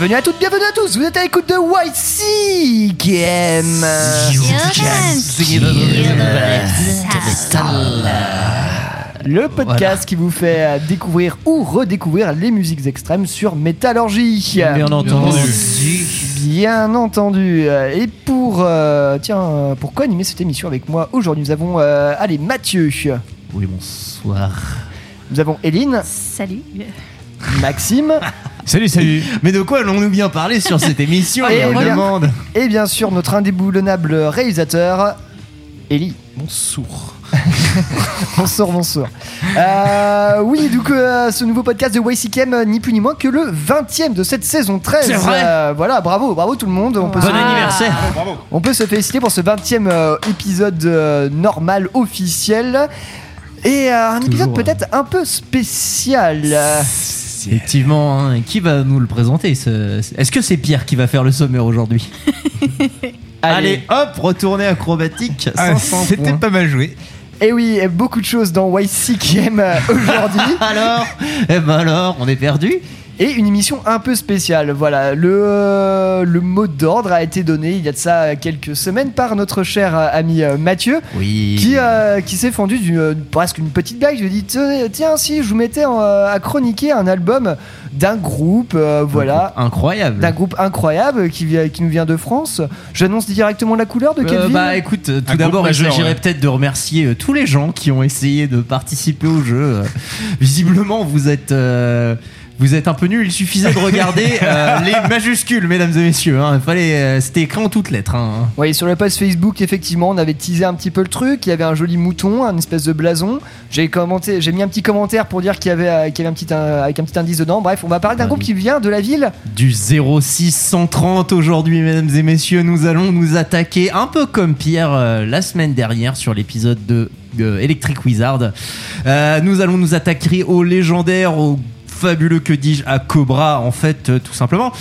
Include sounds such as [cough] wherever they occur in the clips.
Bienvenue à toutes, bienvenue à tous, vous êtes à l'écoute de YC Game Le podcast qui vous fait euh, découvrir ou redécouvrir les musiques extrêmes sur Métallurgie. Bien entendu. Bien entendu. Et pour euh, tiens, euh, pour co-animer cette émission avec moi aujourd'hui, nous avons euh, allez Mathieu, Oui, bonsoir. nous avons Eline, Salut. Maxime [laughs] Salut, salut. [laughs] Mais de quoi allons-nous bien parler sur cette [laughs] émission Et on bien- demande. et bien sûr notre indéboulonnable réalisateur Ellie. Mon sourd. [laughs] Bonsoir, bonsoir. Euh, oui, donc euh, ce nouveau podcast de YCKM, euh, ni plus ni moins que le 20 e de cette saison 13. C'est vrai. Euh, voilà, bravo, bravo tout le monde. On peut, Bon se, anniversaire. on peut se féliciter pour ce 20 e épisode normal, officiel. Et un épisode peut-être un peu spécial. Effectivement, hein. qui va nous le présenter ce- Est-ce que c'est Pierre qui va faire le sommaire aujourd'hui [laughs] Allez. hop, retournée acrobatique, Ah, 500 C'était pas mal joué. Et oui, et beaucoup de choses dans YCKM euh, aujourd'hui. [laughs] Alors Eh ben alors, on est perdu Et une émission un peu spéciale. Voilà, le, euh, le mot d'ordre a été donné il y a de ça quelques semaines par notre cher euh, ami euh, Mathieu, Oui. qui, euh, qui s'est fendu d'une presque une petite blague. Je lui ai dit tiens, si je vous mettais en, à chroniquer un album d'un groupe, euh, voilà. Incroyable. D'un groupe incroyable qui, nous vient de France. J'annonce directement la couleur de quelle Euh, ville? bah écoute, tout d'abord, il s'agirait ouais. peut-être de remercier euh, tous les gens qui ont essayé de participer au jeu. [laughs] Visiblement, vous êtes, euh, vous êtes un peu nuls. Il suffisait de regarder euh, [laughs] les majuscules, mesdames et messieurs. hein. Il fallait, euh, c'était écrit en toutes lettres. hein. Oui, sur le post Facebook, effectivement, on avait teasé un petit peu le truc. Il y avait un joli mouton, un espèce de blason. J'ai commenté, j'ai mis un petit commentaire pour dire qu'il y avait, euh, qu'il y avait un petit, avec un petit indice dedans. Bref, on va parler d'un Ah groupe qui vient de la ville. Du 0630 aujourd'hui, mesdames et messieurs, nous allons nous attaquer un peu comme Pierre euh, la semaine dernière sur l'épisode de euh, Electric Wizard. Euh, nous allons nous attaquer au légendaire, au fabuleux, que dis-je, à Cobra, en fait, euh, tout simplement.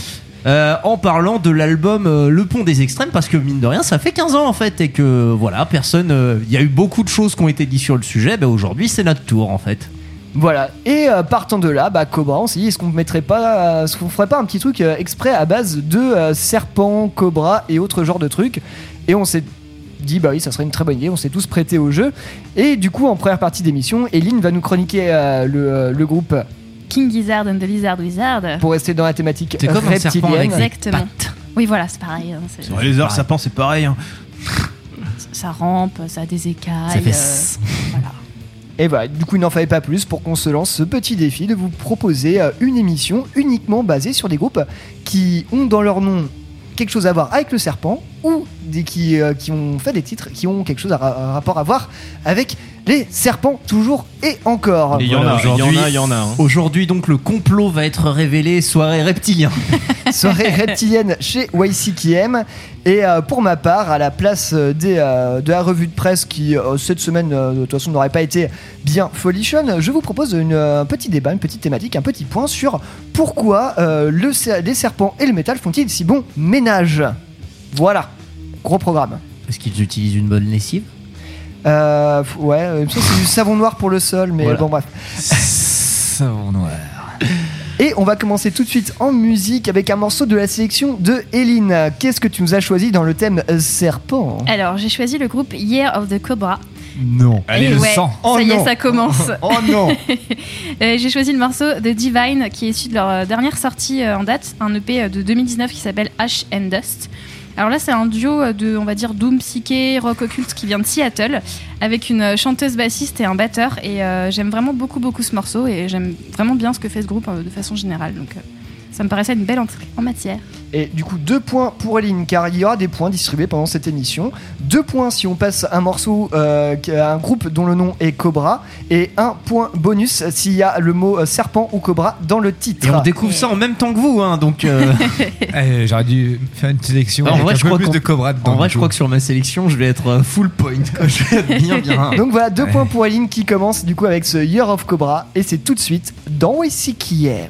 Euh, en parlant de l'album euh, Le Pont des Extrêmes, parce que mine de rien, ça fait 15 ans en fait, et que voilà, personne. Il y a eu beaucoup de choses qui ont été dites sur le sujet, ben, aujourd'hui c'est notre tour en fait. Voilà. Et partant de là, bah, Cobra, on s'est dit, est-ce qu'on mettrait pas, est-ce qu'on ferait pas un petit truc exprès à base de serpents, cobras et autres genres de trucs? Et on s'est dit, bah oui, ça serait une très bonne idée. On s'est tous prêtés au jeu. Et du coup, en première partie d'émission, Eline va nous chroniquer le groupe King Gizzard and the Lizard Wizard. pour rester dans la thématique C'est comme un serpent reptilienne. avec- Exactement. Oui, voilà, c'est pareil. hein, c'est- les heures sapins, c'est pareil. hein. ça rampe, ça a des écailles. Ça fait. euh, voilà. Et voilà, du coup, il n'en fallait pas plus pour qu'on se lance ce petit défi de vous proposer euh, une émission uniquement basée sur des groupes qui ont dans leur nom quelque chose à voir avec le serpent ou des qui, euh, qui ont fait des titres qui ont quelque chose à, ra- à rapport à voir avec les serpents toujours et encore. Il y en a, il y en aujourd'hui- a, il y en a. hein. Aujourd'hui donc le complot va être révélé, soirée reptilien. [laughs] Soirée reptilienne chez YCKM. Et euh, pour ma part, à la place euh, des, euh, de la revue de presse qui, euh, cette semaine, euh, de toute façon, n'aurait pas été bien folichonne, je vous propose une, euh, un petit débat, une petite thématique, un petit point sur pourquoi euh, le, les serpents et le métal font-ils si bon ménage? Voilà, gros programme. Est-ce qu'ils utilisent une bonne lessive? Euh, ouais, il me semble que c'est du savon noir pour le sol, mais Voilà. bon, bref. Savon noir. Et on va commencer tout de suite en musique avec un morceau de la sélection de Eline. Qu'est-ce que tu nous as choisi dans le thème euh, serpent? Alors, j'ai choisi le groupe Year of the Cobra. Non. Allez, Et le ouais, sang. Oh ça y non. est, ça commence. [laughs] Oh non [laughs] Euh, j'ai choisi le morceau The Divine qui est issu de leur euh, dernière sortie euh, en date, un EP de 2019 qui s'appelle Ash and Dust. Alors là, c'est un duo de, on va dire, doom psyché, rock occulte qui vient de Seattle, avec une euh, chanteuse bassiste et un batteur. Et euh, j'aime vraiment beaucoup, beaucoup ce morceau et j'aime vraiment bien ce que fait ce groupe euh, de façon générale. Ça me paraissait une belle entrée en matière. Et du coup, deux points pour Eline, car il y aura des points distribués pendant cette émission. Deux points si on passe un morceau euh, à un groupe dont le nom est Cobra. Et un point bonus s'il y a le mot euh, serpent ou Cobra dans le titre. Et on découvre ça en même temps que vous, hein, donc. euh, [laughs] Eh, J'aurais dû faire une sélection En avec vrai, un je peu crois plus de Cobra dedans. en vrai, je crois que sur ma sélection, je vais être euh, full point. quoi. Je vais être bien, bien. [laughs] Donc voilà, deux Ouais. points pour Eline qui commence du coup avec ce Year of Cobra. Et c'est tout de suite dans Ici qui aime.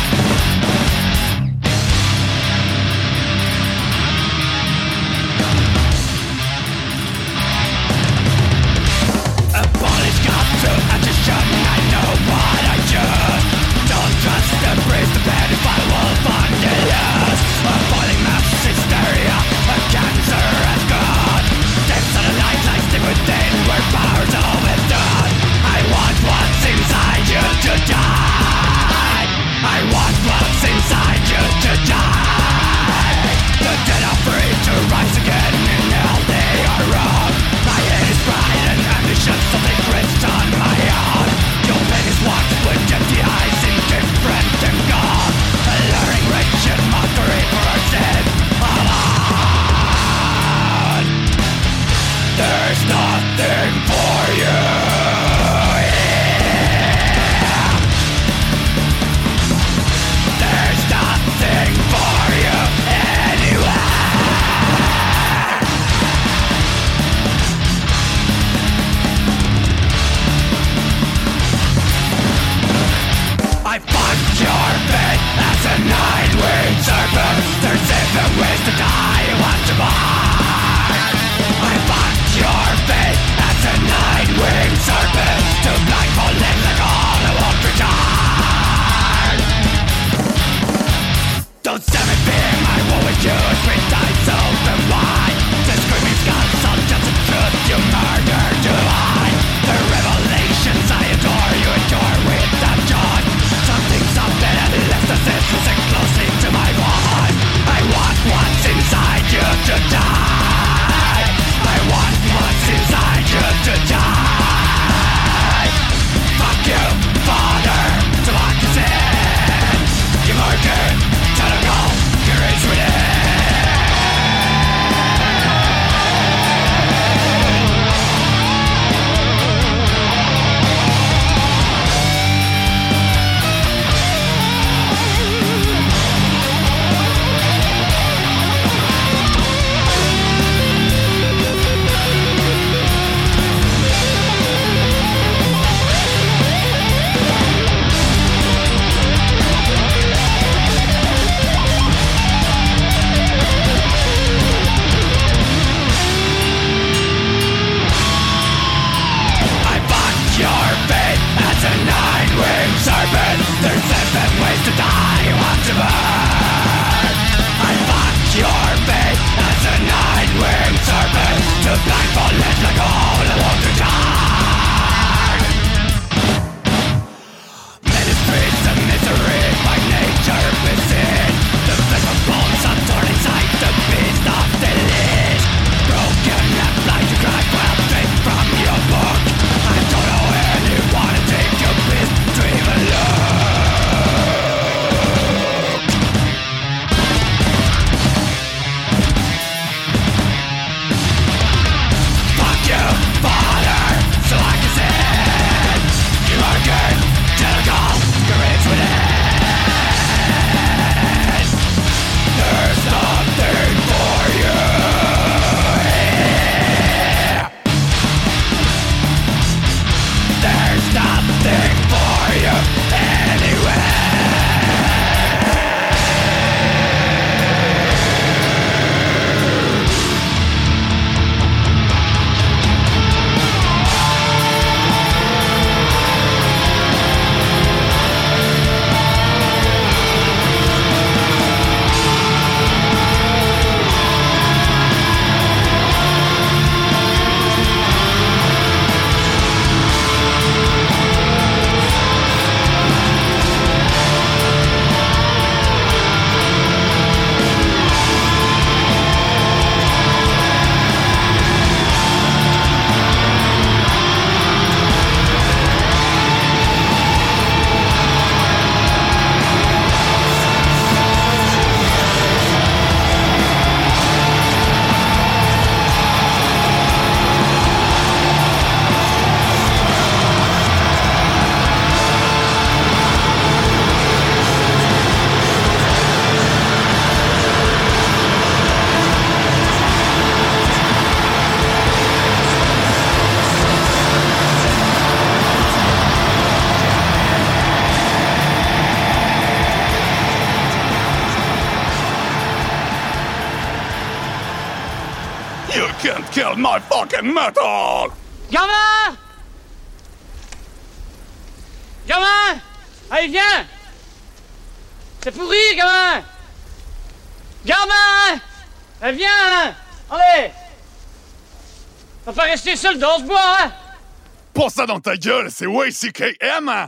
to die. I want what's inside you to die. The dead are free to rise again they are wrong. My is and. Nine winged serpent, there's infinite ways to die. Watch them all. to die metal! Gamin Gamin Allez, viens! C'est pourri, gamin Gamin Allez, viens! Allez! Va pas rester seul dans ce bois, hein! Pour ça dans ta gueule, c'est WCKM!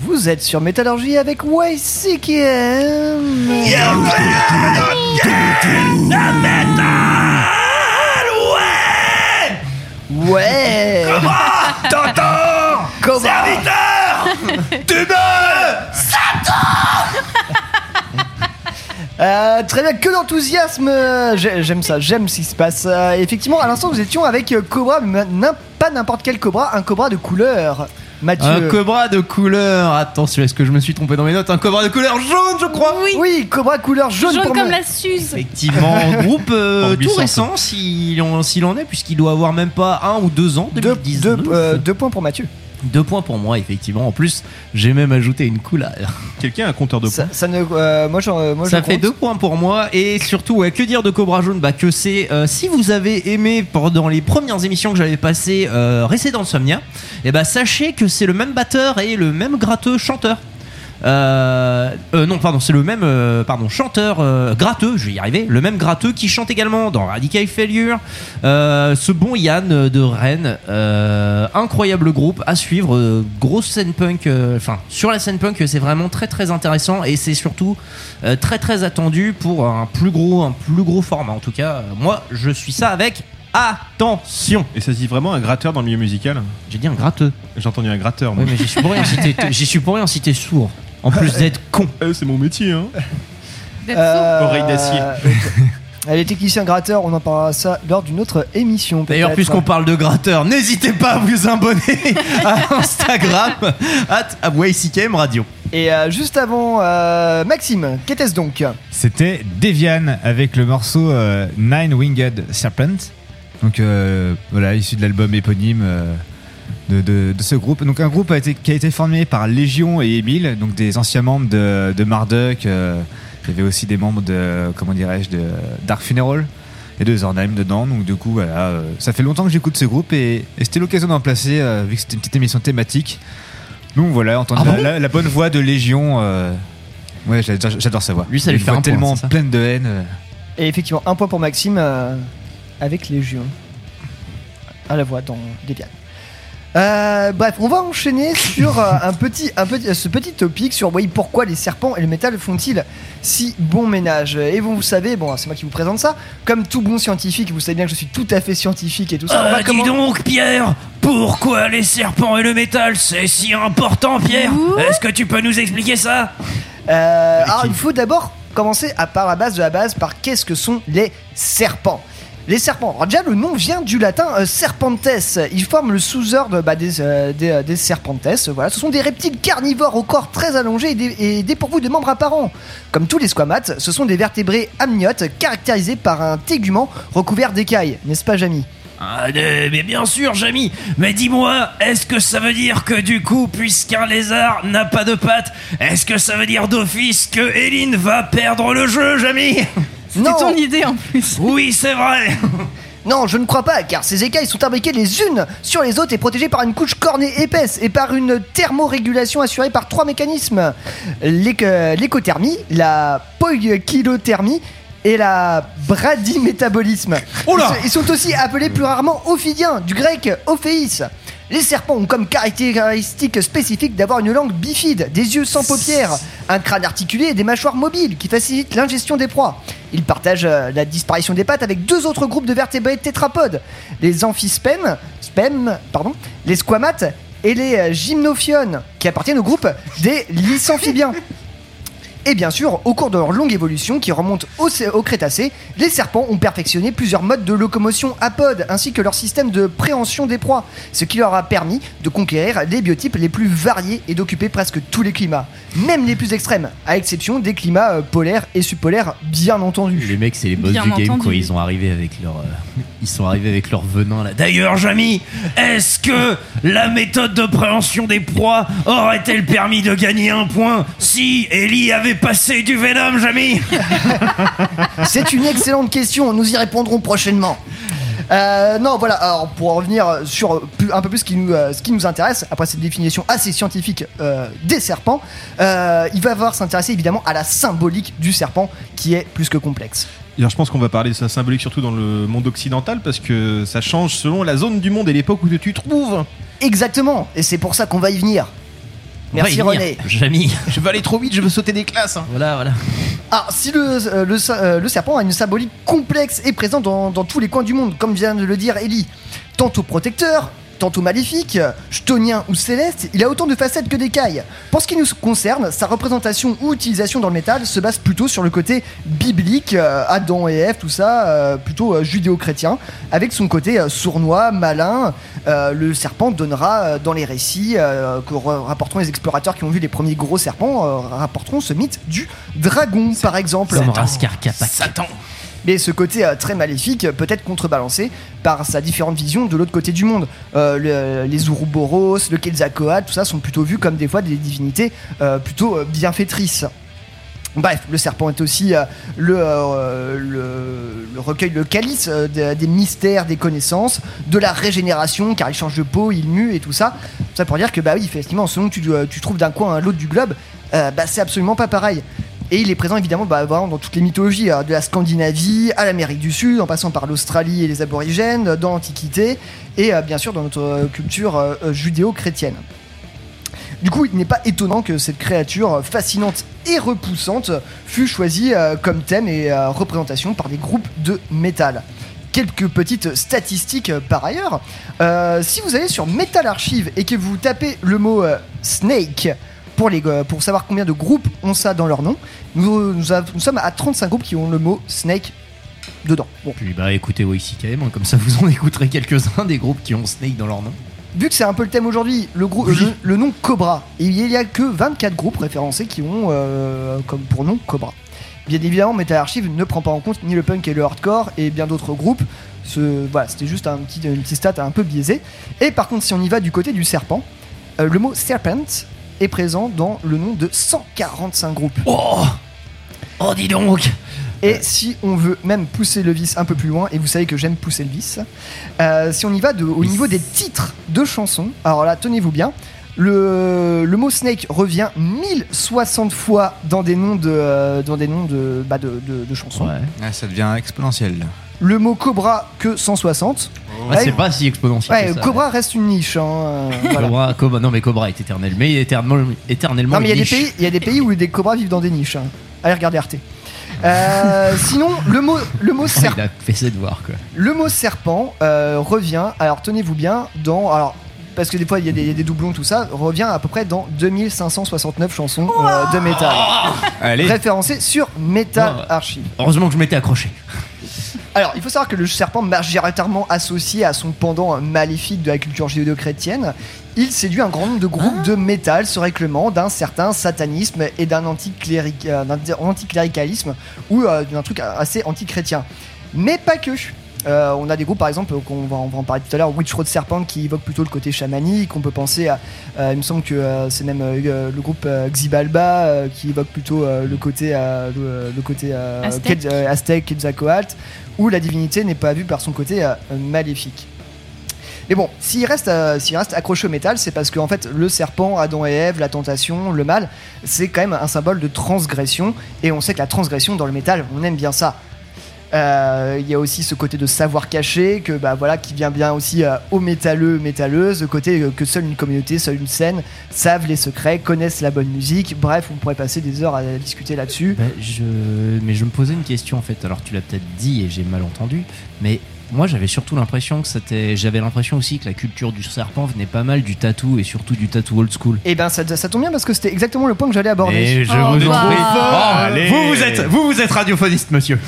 Vous êtes sur Métallurgie avec YCKM. Ouais T'entends? Comment Serviteur! [laughs] Tu me! Euh, très bien, que d'enthousiasme j'ai- J'aime ça, j'aime ce qui se passe. Euh, effectivement, à l'instant, nous étions avec euh, Cobra, mais n'im- pas n'importe quel Cobra, un Cobra de couleur. Mathieu. Un cobra de couleur. Attention, est-ce que je me suis trompé dans mes notes Un cobra de couleur jaune, je crois. Oui, Oui, Cobra couleur jaune, jaune pour comme me- la Suze. Effectivement, [laughs] groupe euh, tout récent, s'il en, est, puisqu'il doit avoir même pas un ou deux ans, deux, 2019. deux, euh, deux points pour Mathieu. Deux points pour moi, effectivement. En plus, j'ai même ajouté une couleur. Quelqu'un a un compteur de points ça ne, euh, moi, Ça je fait compte. deux points pour moi et surtout ouais, que dire de Cobra Jaune? Bah que c'est euh, si vous avez aimé pendant les premières émissions que j'avais passées euh, Restez dans le Somnia et bah sachez que c'est le même batteur et le même gratteux chanteur euh, euh, non pardon c'est le même euh, pardon chanteur euh, gratteux je vais y arriver le même gratteux qui chante également dans Radical Failure. Ce bon Yann de Rennes incroyable groupe à suivre grosse scène punk enfin sur la scène punk c'est vraiment très très intéressant et c'est surtout très très attendu pour un plus gros un plus gros format en tout cas. Moi je suis ça avec attention. Et ça se dit vraiment un gratteur dans le milieu musical? J'ai dit un gratteux. J'ai entendu un gratteur, moi. oui mais j'y suis pour rien si t'es- j'y suis pour rien si t'es sourd en plus d'être con [laughs] Eh, c'est mon métier, hein. D'être Euh, Oreille d'acier. Les techniciens gratteurs, on en parlera ça lors d'une autre émission. D'ailleurs, peut-être. puisqu'on parle de gratteur, n'hésitez pas à vous abonner [laughs] à Instagram, at YCKM Radio. Et euh, juste avant, euh, Maxime, qu'était-ce donc? C'était Devian avec le morceau euh, Nine Winged Serpent. Donc euh, voilà, issu de l'album éponyme euh, de, de- de ce groupe. Donc un groupe a été, qui a été formé par Légion et Emile, donc des anciens membres de, de Marduk. euh, il y avait aussi des membres de, comment dirais-je, de Dark Funeral et de Zornheim dedans. Donc du coup, voilà, euh, ça fait longtemps que j'écoute ce groupe et, et c'était l'occasion d'en placer, euh, vu que c'était une petite émission thématique. Donc voilà, entendre Ah la, bon la- la bonne voix de Légion. euh, ouais, j'adore j'adore sa voix. Lui, ça lui Une fait un tellement pleine de haine. euh. Et effectivement, un point pour Maxime euh, avec Légion. À la voix dans Debian. Euh, bref, on va enchaîner sur euh, un petit, un petit, ce petit topic sur oui, pourquoi les serpents et le métal font-ils si bon ménage? Et vous, vous savez, bon, c'est moi qui vous présente ça. Comme tout bon scientifique, vous savez bien que je suis tout à fait scientifique et tout ça. on va commen- Euh, donc, Pierre, pourquoi les serpents et le métal, c'est si important, Pierre? Est-ce que tu peux nous expliquer ça? Euh, alors, il faut d'abord commencer à par la base de la base par qu'est-ce que sont les serpents? Les serpents. Alors déjà, le nom vient du latin euh, serpentes. Ils forment le sous-ordre bah, des, euh, euh, des serpentes. Voilà, ce sont des reptiles carnivores au corps très allongé et, dé- et dépourvus de membres apparents. Comme tous les squamates, ce sont des vertébrés amniotes caractérisés par un tégument recouvert d'écailles, n'est-ce pas, Jamy? Ah, mais bien sûr, Jamy. Mais dis-moi, est-ce que ça veut dire que du coup, puisqu'un lézard n'a pas de pattes, est-ce que ça veut dire d'office que Eline va perdre le jeu, Jamy? [laughs] Non. ton idée en plus. Oui, c'est vrai. [laughs] Non, je ne crois pas, car ces écailles sont imbriquées les unes sur les autres et protégées par une couche cornée épaisse et par une thermorégulation assurée par trois mécanismes L'éc- l'écothermie, la poikilothermie et la bradymétabolisme. Oh là ils, sont, ils sont aussi appelés plus rarement ophidiens, du grec ophéis. Les serpents ont comme caractéristique spécifique d'avoir une langue bifide, des yeux sans paupières, un crâne articulé et des mâchoires mobiles qui facilitent l'ingestion des proies. Ils partagent euh, la disparition des pattes avec deux autres groupes de vertébrés tétrapodes, les amphispèmes, les squamates et les euh, gymnophiones, qui appartiennent au groupe des lysamphibiens. [laughs] Et bien sûr, au cours de leur longue évolution qui remonte au, au Crétacé, les serpents ont perfectionné plusieurs modes de locomotion apodes ainsi que leur système de préhension des proies, ce qui leur a permis de conquérir les biotypes les plus variés et d'occuper presque tous les climats, même les plus extrêmes, à exception des climats euh, polaires et subpolaires bien entendu. Les mecs, c'est les boss Bien du game quoi. Ils ont arrivé avec leur, euh, ils sont arrivés avec leur venin là. D'ailleurs, Jamy, est-ce que la méthode de préhension des proies aurait-elle permis de gagner un point si Ellie avait passé du venom, Jamy [laughs] C'est une excellente question, nous y répondrons prochainement. Euh, non, voilà, alors pour en revenir sur un peu plus ce qui nous, euh, ce qui nous intéresse, après cette définition assez scientifique euh, des serpents, euh, il va falloir s'intéresser évidemment à la symbolique du serpent qui est plus que complexe. Alors, je pense qu'on va parler de sa symbolique surtout dans le monde occidental parce que ça change selon la zone du monde et l'époque où tu te trouves. Exactement, et c'est pour ça qu'on va y venir. Merci. René. Jamy. [laughs] Je veux aller trop vite, je veux sauter des classes. hein. Voilà, voilà. Alors, si le, euh, le, euh, le serpent a une symbolique complexe et présent dans, dans tous les coins du monde, comme vient de le dire Ellie, tantôt protecteur, tantôt maléfique, chtonien ou céleste, il a autant de facettes que d'écailles. Pour ce qui nous concerne, sa représentation ou utilisation dans le métal se base plutôt sur le côté biblique, euh, Adam et Ève, tout ça, euh, plutôt euh, judéo-chrétien, avec son côté euh, sournois, malin. Euh, le serpent donnera euh, dans les récits euh, que ra- rapporteront les explorateurs qui ont vu les premiers gros serpents, euh, rapporteront ce mythe du dragon, par exemple. Kapak. Satan. Mais ce côté euh, très maléfique peut être contrebalancé par sa différente vision de l'autre côté du monde. Euh, le- les Ouroboros, le Quetzalcoatl, tout ça sont plutôt vus comme des fois des divinités euh, plutôt bienfaitrices. Bref, le serpent est aussi le, recueil, le calice des, mystères, des connaissances, de la régénération, car il change de peau, il mue et tout ça. Ça pour dire que, bah oui, effectivement, selon que tu, tu trouves d'un coin à l'autre du globe, bah, c'est absolument pas pareil. Et il est présent évidemment bah, dans toutes les mythologies, alors, de la Scandinavie à l'Amérique du Sud, en passant par l'Australie et les aborigènes, dans l'Antiquité, et euh, bien sûr dans notre euh, culture euh, judéo-chrétienne. Du coup, il n'est pas étonnant que cette créature fascinante et repoussante fût choisie comme thème et représentation par des groupes de métal. Quelques petites statistiques par ailleurs. Si vous allez sur Metal Archive et que vous tapez le mot Snake pour, les, euh, pour savoir combien de groupes ont ça dans leur nom, nous, nous av- nous sommes à 35 groupes qui ont le mot Snake dedans. Bon. Puis bah écoutez YCKM, hein, comme ça vous en écouterez quelques-uns des groupes qui ont Snake dans leur nom. Vu que c'est un peu le thème aujourd'hui, le, grou- le, le nom Cobra, il y a que 24 groupes référencés qui ont euh, comme pour nom Cobra. Bien évidemment, Metal Archive ne prend pas en compte ni le punk et le hardcore et bien d'autres groupes. Ce, voilà, c'était juste un petit, une petite stat un peu biaisée. Et par contre, si on y va du côté du serpent, euh, le mot serpent est présent dans le nom de 145 groupes. Oh Oh, dis donc Et si on veut même pousser le vice un peu plus loin, et vous savez que j'aime pousser le vice, euh, si on y va de- au niveau des titres de chansons, alors là, tenez-vous bien, le, le mot Snake revient 1060 fois dans des noms de, euh, dans des noms de, bah, de, de- de chansons. Ah, ça devient exponentiel. Le mot Cobra que 160. Ouais, c'est pas si exponentiel. Ouais, que ça, Cobra reste une niche. hein, euh, [laughs] voilà. Cobra, Cobra- non mais Cobra est éternel, mais éternellement, éternellement Non mais il y a des pays, il y a des pays où des cobras vivent dans des niches. hein. Allez regarder Arte. Euh, [laughs] sinon, le mot, le mot serpent. Il a fait ses devoirs quoi. Le mot serpent euh, revient, alors tenez-vous bien, dans. Alors, parce que des fois il y, a des- il y a des doublons, tout ça, revient à peu près dans 2569 chansons euh, de métal. [laughs] Référencées sur Metal Ouais. Archive. Heureusement que je m'étais accroché. Alors, il faut savoir que le serpent, majoritairement associé à son pendant maléfique de la culture judéo-chrétienne, il séduit un grand nombre de groupes de métal se réclamant d'un certain satanisme et d'un euh, anticléricalisme ou euh, d'un truc assez antichrétien. Mais pas que. Euh, on a des groupes par exemple qu'on va, on va en parler tout à l'heure, Witch Road Serpent qui évoque plutôt le côté chamanique, on peut penser à, euh, il me semble que euh, c'est même le groupe Xibalba qui évoque plutôt le côté, le, le côté Aztèque, Quetzalcoatl, où la divinité n'est pas vue par son côté euh, maléfique. Mais bon, s'il reste, euh, reste accroché au métal, c'est parce qu'en fait, le serpent, Adam et Ève, la tentation, le mal, c'est quand même un symbole de transgression. Et on sait que la transgression dans le métal, on aime bien ça. Euh, Il y a aussi ce côté de savoir caché que bah voilà qui vient bien aussi euh, aux métalleux métalleuses le côté euh, que seule une communauté seule une scène savent les secrets connaissent la bonne musique bref on pourrait passer des heures à discuter là-dessus Bah, je... Mais je me posais une question en fait. Alors tu l'as peut-être dit et j'ai mal entendu, mais moi j'avais surtout l'impression que c'était. J'avais l'impression aussi que la culture du serpent venait pas mal du tatou et surtout du tatou old school. et ben ça, ça tombe bien parce que c'était exactement le point que j'allais aborder Et je Oh, vous en bah. prie. Oh, allez. vous vous êtes, vous vous êtes radiophoniste, monsieur.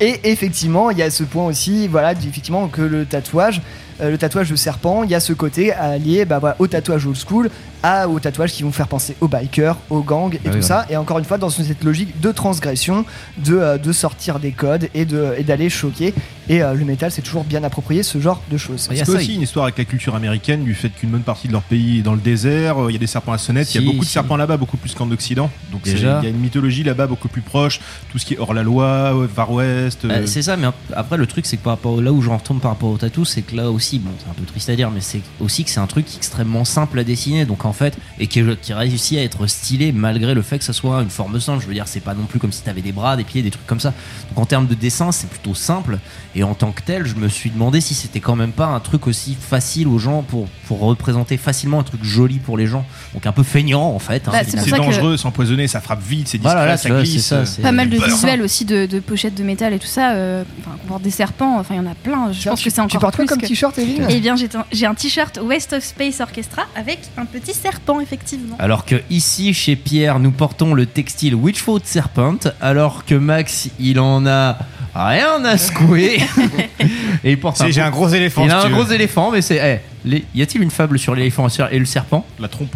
Et effectivement, il y a ce point aussi, voilà, effectivement, que le tatouage, euh, le tatouage de serpent, il y a ce côté allié bah, voilà, au tatouage old school, à, aux tatouages qui vont faire penser aux bikers, aux gangs et Ah tout oui, ça. Et encore une fois, dans cette logique de transgression, de, euh, de sortir des codes et de- et d'aller choquer. Et euh, le métal, c'est toujours bien approprié ce genre de choses. Il y a aussi une histoire avec la culture américaine, du fait qu'une bonne partie de leur pays est dans le désert, euh, il y a des serpents à sonnette, il y a beaucoup de serpents là-bas, beaucoup plus qu'en Occident. Donc il y a une mythologie là-bas beaucoup plus proche, tout ce qui est hors la loi, euh, Far West. Bah, euh, c'est ça, mais ap- après le truc c'est que par rapport là où je retombe par rapport au tatou, c'est que là aussi, bon, c'est un peu triste à dire, mais c'est aussi que c'est un truc extrêmement simple à dessiner, donc en fait, et qui, qui réussit à être stylé malgré le fait que ça soit une forme simple. Je veux dire, c'est pas non plus comme si t'avais des bras, des pieds, des trucs comme ça. Donc en termes de dessin, c'est plutôt simple, et en tant que tel, je me suis demandé si c'était quand même pas un truc aussi facile aux gens pour, pour représenter facilement un truc joli pour les gens, donc un peu feignant en fait. hein, Bah, c'est que- dangereux, c'est empoisonné, ça frappe vite, c'est discret, Voilà, là, ça tu vois, glisse. c'est ça, euh, Pas mal de visuels aussi de, de pochettes de métal et tout ça. euh, Enfin, on porte des serpents, enfin il y en a plein. Je pense tu- que c'est encore Tu portes quoi plus comme que- t-shirt, Evelyne? Eh bien, j'ai un, j'ai un t-shirt West of Space Orchestra avec un petit serpent, effectivement. Alors que ici, chez Pierre, nous portons le textile Witchfoot Serpent, alors que Max, il en a rien à secouer. [laughs] et il porte C'est- J'ai un gros éléphant. Il si a un veux. gros éléphant, mais c'est. eh, les- y a-t-il une fable sur l'éléphant et le serpent? La trompe.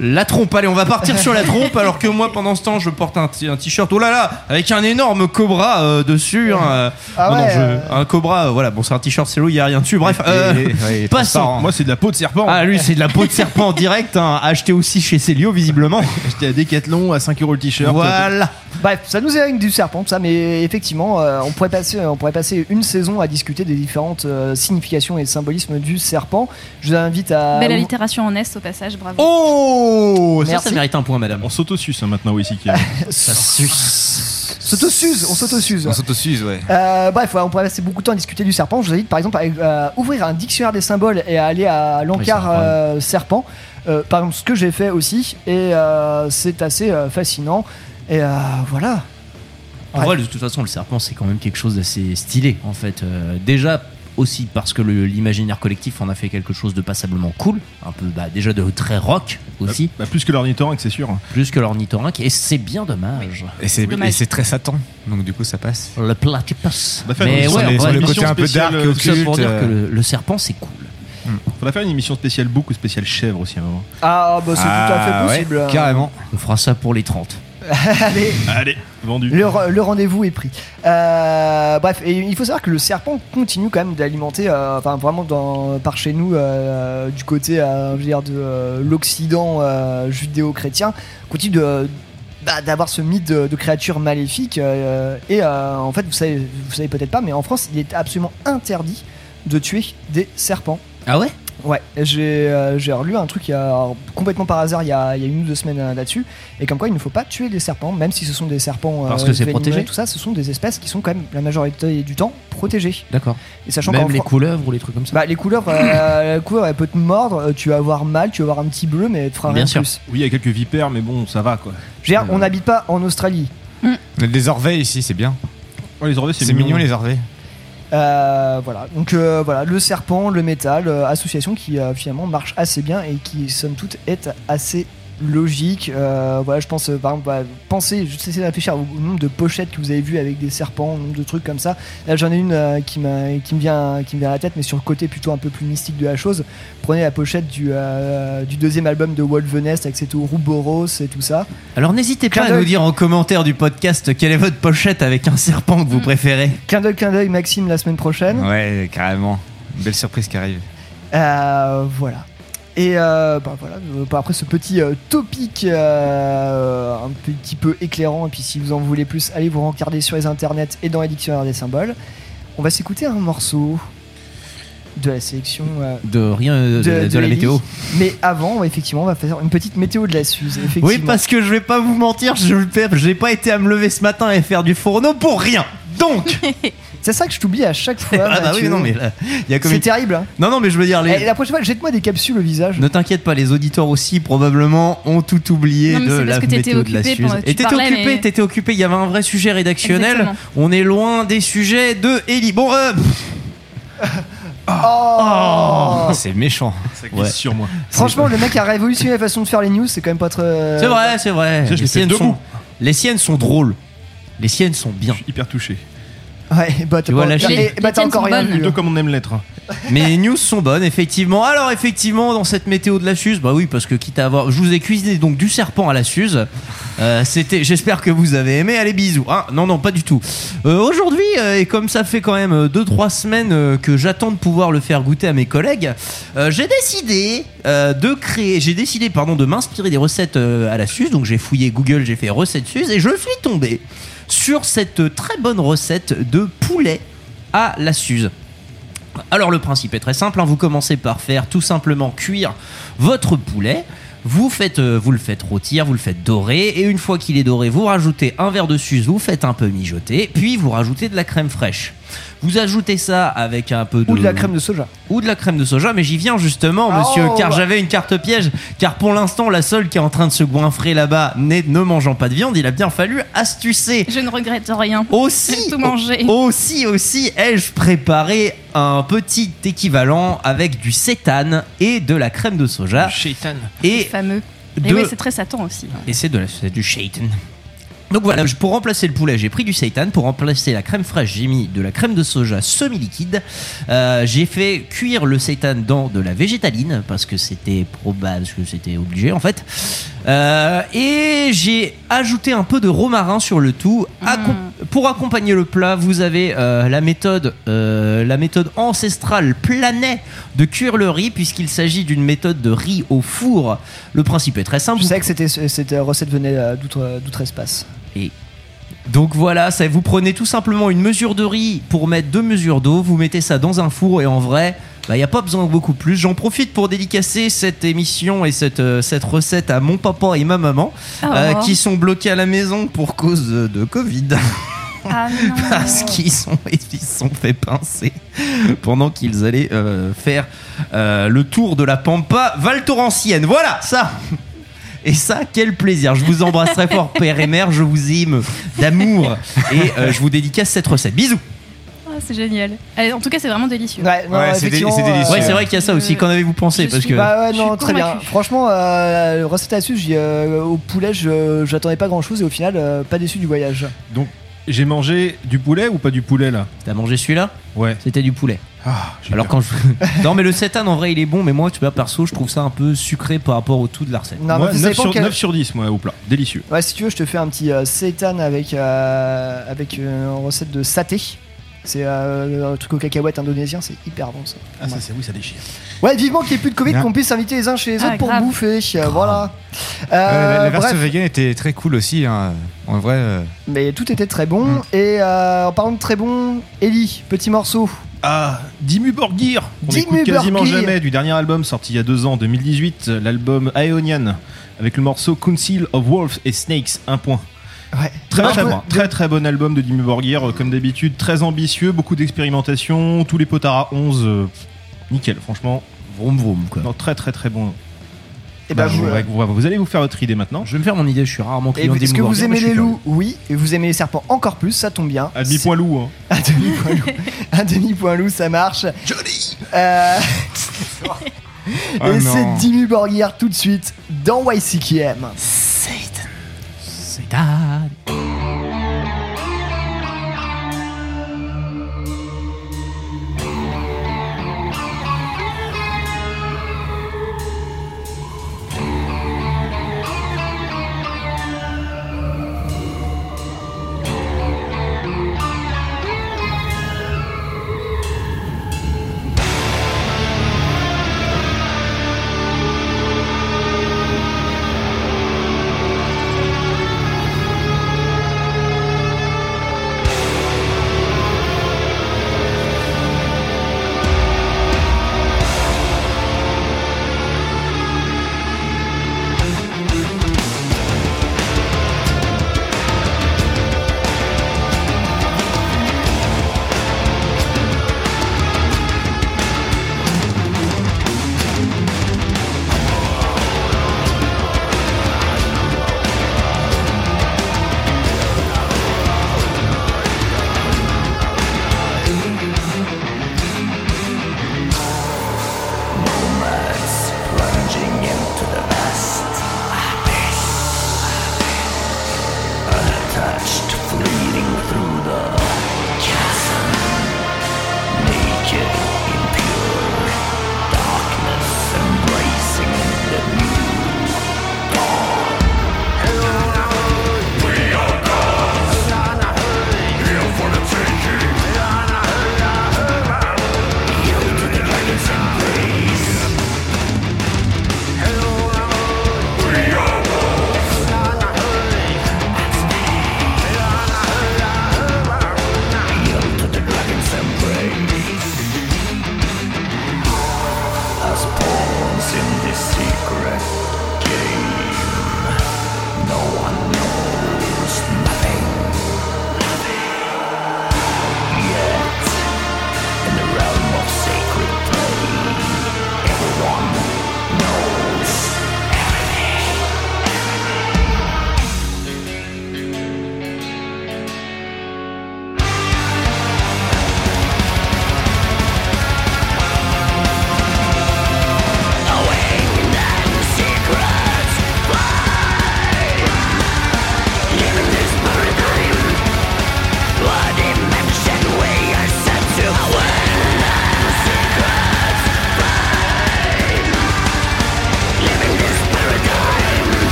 La trompe, allez, on va partir sur la trompe, alors que moi, pendant ce temps, je porte un, t- un t-shirt, oh là là, avec un énorme cobra euh, dessus. hein, euh, Ah non, non, ouais, je- euh. Un cobra, euh, voilà, bon, c'est un t-shirt, c'est lourd, il n'y a rien dessus. Bref, euh, passons. Moi, c'est de la peau de serpent. Ah, lui, c'est de la peau de serpent en direct, hein, acheté aussi chez Célio, visiblement. [laughs] J'étais à Decathlon à 5 euros le t-shirt. Voilà. Bref, ça nous éloigne du serpent, tout ça, mais effectivement, euh, on, pourrait passer, on pourrait passer une saison à discuter des différentes euh, significations et symbolismes du serpent. Je vous invite à. Belle allitération en S au passage, bravo. Oh Ça, Merci. ça mérite un point, madame. On s'autosuce hein, maintenant, oui, qui [laughs] Ça suce. S'autosuse, on s'autosuse. On s'autosuse, ouais. Euh, bref, ouais, on pourrait passer beaucoup de temps à discuter du serpent. Je vous invite par exemple à euh, ouvrir un dictionnaire des symboles et à aller à l'encart euh, serpent. Euh, par exemple, ce que j'ai fait aussi, et euh, c'est assez euh, fascinant. Et euh, voilà. En vrai, de toute façon, le serpent, c'est quand même quelque chose d'assez stylé, en fait. Euh, déjà, aussi parce que l'imaginaire collectif en a fait quelque chose de passablement cool, un peu bah, déjà de très rock aussi, Bah, plus que l'ornithorynque, c'est sûr. plus que l'ornithorynque, et c'est bien dommage. Et c'est dommage. et c'est très Satan, donc du coup ça passe. Le platypus. On va faire Mais une ouais, les- sur le émission côté un peu spéciale, dark, euh, ça pour occulte, dire que le, le serpent, c'est cool. Faudra faire une émission spéciale bouc ou spéciale chèvre aussi à un moment. Ah, bah c'est tout à fait Ah, ouais, possible. carrément. On fera ça pour les 30. [laughs] Allez, Allez, vendu. le, re- le rendez-vous est pris. Euh, bref, et il faut savoir que le serpent continue quand même d'alimenter, euh, enfin vraiment dans, par chez nous, euh, du côté euh, je veux dire, de euh, l'Occident euh, judéo-chrétien, continue de bah, d'avoir ce mythe de, de créatures maléfiques. euh, et euh, en fait, vous savez, vous savez peut-être pas, mais en France, il est absolument interdit de tuer des serpents. Ah ouais? Ouais, j'ai euh, j'ai relu un truc il y a, complètement par hasard il y a, il y a une ou deux semaines euh, là-dessus, et comme quoi il ne faut pas tuer des serpents, même si ce sont des serpents euh, Parce que c'est protégé. tout ça, ce sont des espèces qui sont quand même la majorité du temps protégées. D'accord. Et sachant Même les couleuvres ou les trucs comme ça bah, les couleurs, euh, [coughs] la couleuvre elle peut te mordre, euh, tu vas avoir mal, tu vas avoir un petit bleu, mais elle te fera Bien rien sûr. de plus. Oui, il y a quelques vipères, mais bon, ça va quoi. Je veux dire, on n'habite pas en Australie. On a des orveilles ici, c'est bien. Oh, les orveilles, c'est C'est mignon les orveilles. Euh, voilà, donc euh, voilà, le serpent, le métal, euh, association qui euh, finalement marche assez bien et qui somme toute est assez logique. Euh, voilà, je pense euh, par exemple, bah, pensez, je sais de réfléchir au nombre de pochettes que vous avez vues avec des serpents, au nombre de trucs comme ça. Là, j'en ai une euh, qui, m'a- qui me vient, qui me vient à la tête, mais sur le côté plutôt un peu plus mystique de la chose. Prenez la pochette du, euh, du deuxième album de Wolvenest avec ses Ouroboros et tout ça. Alors n'hésitez pas Clin à nous dire en commentaire du podcast quelle est votre pochette avec un serpent que vous préférez. Clin d'œil, clin d'œil, Maxime la semaine prochaine. Ouais, carrément. Une belle surprise qui arrive. Euh, voilà. Et euh, bah, voilà, euh, bah, après ce petit euh, topic euh, un petit peu éclairant, et puis si vous en voulez plus, allez vous regarder sur les internets et dans les dictionnaires des symboles. On va s'écouter un morceau de la sélection euh, De rien de, de la météo. Mais avant, effectivement, on va faire une petite météo de la Suze. Effectivement. Oui, parce que je vais pas vous mentir, je j'ai pas été à me lever ce matin et faire du fourneau pour rien. Donc, [laughs] c'est ça que je t'oublie à chaque [laughs] fois. ah bah oui, Mathieu. non mais là, il y a comme c'est une- terrible. hein. Non non mais je veux dire les Eh, la prochaine fois, jette-moi des capsules au visage. Ne t'inquiète pas, les auditeurs aussi probablement ont tout oublié Non, mais de c'est la parce que t'étais météo de la occupé Suze. pendant que tu Et t'étais parlais, occupé, mais- t'étais occupé. Il y avait un vrai sujet rédactionnel. Exactement. On est loin des sujets de Ellie. Bon, euh, Oh, c'est méchant. Ça glisse Ouais. sur moi. Franchement, le mec a révolutionné la façon de faire les news, c'est quand même pas très. c'est vrai, c'est vrai. Ça, je Les l'ai fait siennes, debout. sont, les siennes sont drôles. Les siennes sont bien. Je suis hyper touché. Ouais, bah Tu vois, pas- la eh, chaîne- bah, t'as encore rien vu. bonnes. Plutôt comme on aime l'être. hein. Mais les news sont bonnes, effectivement. Alors, effectivement, dans cette météo de la Suze, bah oui, parce que quitte à avoir. Je vous ai cuisiné donc du serpent à la Suze. Euh, C'était. J'espère que vous avez aimé. Allez, bisous. Hein non, non, pas du tout. Euh, Aujourd'hui, euh, et comme ça fait quand même 2-3 semaines euh, que j'attends de pouvoir le faire goûter à mes collègues, euh, j'ai décidé euh, de créer. J'ai décidé, pardon, de m'inspirer des recettes euh, à la Suze. Donc, j'ai fouillé Google, j'ai fait recettes Suze et je suis tombé sur cette très bonne recette de poulet à la Suze. Alors le principe est très simple, hein. vous commencez par faire tout simplement cuire votre poulet. Vous, euh, vous le faites rôtir, vous le faites dorer, et une fois qu'il est doré, vous rajoutez un verre de suze, vous faites un peu mijoter, puis vous rajoutez de la crème fraîche. Vous ajoutez ça avec un peu de... Ou de la crème de soja. Ou de la crème de soja, mais j'y viens justement, monsieur, Oh, car bah. j'avais une carte piège, car pour l'instant, la seule qui est en train de se goinfrer là-bas, n'est- ne mangeant pas de viande, il a bien fallu astucer. Je ne regrette rien. Aussi, J'ai [laughs] tout mangé. aussi, aussi, ai-je préparé un petit équivalent avec du sétane et de la crème de soja. Shaitan. Et fameux. Et de- oui, c'est très Satan aussi. et c'est de la- du shaitan. Donc voilà, pour remplacer le poulet, j'ai pris du seitan. Pour remplacer la crème fraîche, j'ai mis de la crème de soja semi-liquide. Euh, j'ai fait cuire le seitan dans de la végétaline parce que c'était probable, parce que c'était obligé en fait. Euh, et j'ai ajouté un peu de romarin sur le tout. Accom- Pour accompagner le plat, vous avez euh, la méthode, euh, la méthode ancestrale planet de cuire le riz puisqu'il s'agit d'une méthode de riz au four. Le principe est très simple. Je Vous savais que c'était, cette recette venait d'outre, d'outre-espace. Et donc voilà, ça, vous prenez tout simplement une mesure de riz pour mettre deux mesures d'eau, vous mettez ça dans un four et en vrai, il n'y a pas besoin de beaucoup plus. J'en profite pour dédicacer cette émission et cette, euh, cette recette à mon papa et ma maman euh, Oh. qui sont bloqués à la maison pour cause de, de Covid. Ah [laughs] non. Parce qu'ils sont, ils se sont fait pincer pendant qu'ils allaient euh, faire euh, le tour de la Pampa Valtorancienne. Voilà, ça et ça, quel plaisir. Je vous embrasse très fort, [laughs] père et mère. Je vous aime d'amour. Et euh, je vous dédicace cette recette. Bisous. Ah, c'est génial. Allez, en tout cas, c'est vraiment délicieux. Ouais, non, Ouais, c'est effectivement, dé- c'est délicieux. Ouais, c'est vrai qu'il y a ça aussi. Qu'en avez-vous pensé je Parce suis que. Bah non, très bien. Franchement, euh, recette à euh, au poulet, je j'attendais pas grand chose et au final, euh, pas déçu du voyage. Donc, j'ai mangé du poulet ou pas du poulet là? T'as mangé celui-là? Ouais. C'était du poulet. Ah, Alors quand je. [laughs] non, mais le seitan en vrai il est bon, mais moi, tu vois, perso, je trouve ça un peu sucré par rapport au tout de la recette. Non, Moi, mais vous 9, savez pas sur, quel- 9 sur 10, moi, au plat. Délicieux. Ouais, si tu veux, je te fais un petit euh, seitan avec, euh, avec une recette de saté. C'est euh, un truc au cacahuète indonésien, c'est hyper bon ça. Ah, ça, c'est oui, ça déchire. Ouais, vivement qu'il n'y ait plus de Covid, qu'on puisse inviter les uns chez les Ah, autres pour grave. bouffer. euh, voilà. La, Euh, la version bref, vegan était très cool aussi. hein. En vrai, euh, mais tout était très bon. Mm. Et euh, en parlant de très bon, Ellie, petit morceau. Ah, Dimmu Borgir On Dimmu écoute quasiment Borgir. jamais du dernier album sorti il y a deux ans, 2018, l'album Aeonian, avec le morceau Council of Wolves et Snakes, un point. Ouais. Très, très, bon, très très bon album de Dimmu Borgir, euh, comme d'habitude, très ambitieux, beaucoup d'expérimentation, tous les potards à 11, euh, nickel, franchement. Vroom vroom, quoi. Non, très très très bon. Et bah, Bah, vous, vous, ouais, vous- vous allez vous faire votre idée maintenant. Je vais me faire mon idée, je suis rarement client est-ce que vous aimez les loups? Oui. Et vous aimez les serpents encore plus, ça tombe bien. À demi-point loup. Hein. [laughs] Un demi-point loup. [laughs] Un demi-point loup, ça marche. Johnny euh... Oh [laughs] Et c'est Dimmu Borgir tout de suite dans YCKM. Satan. Satan.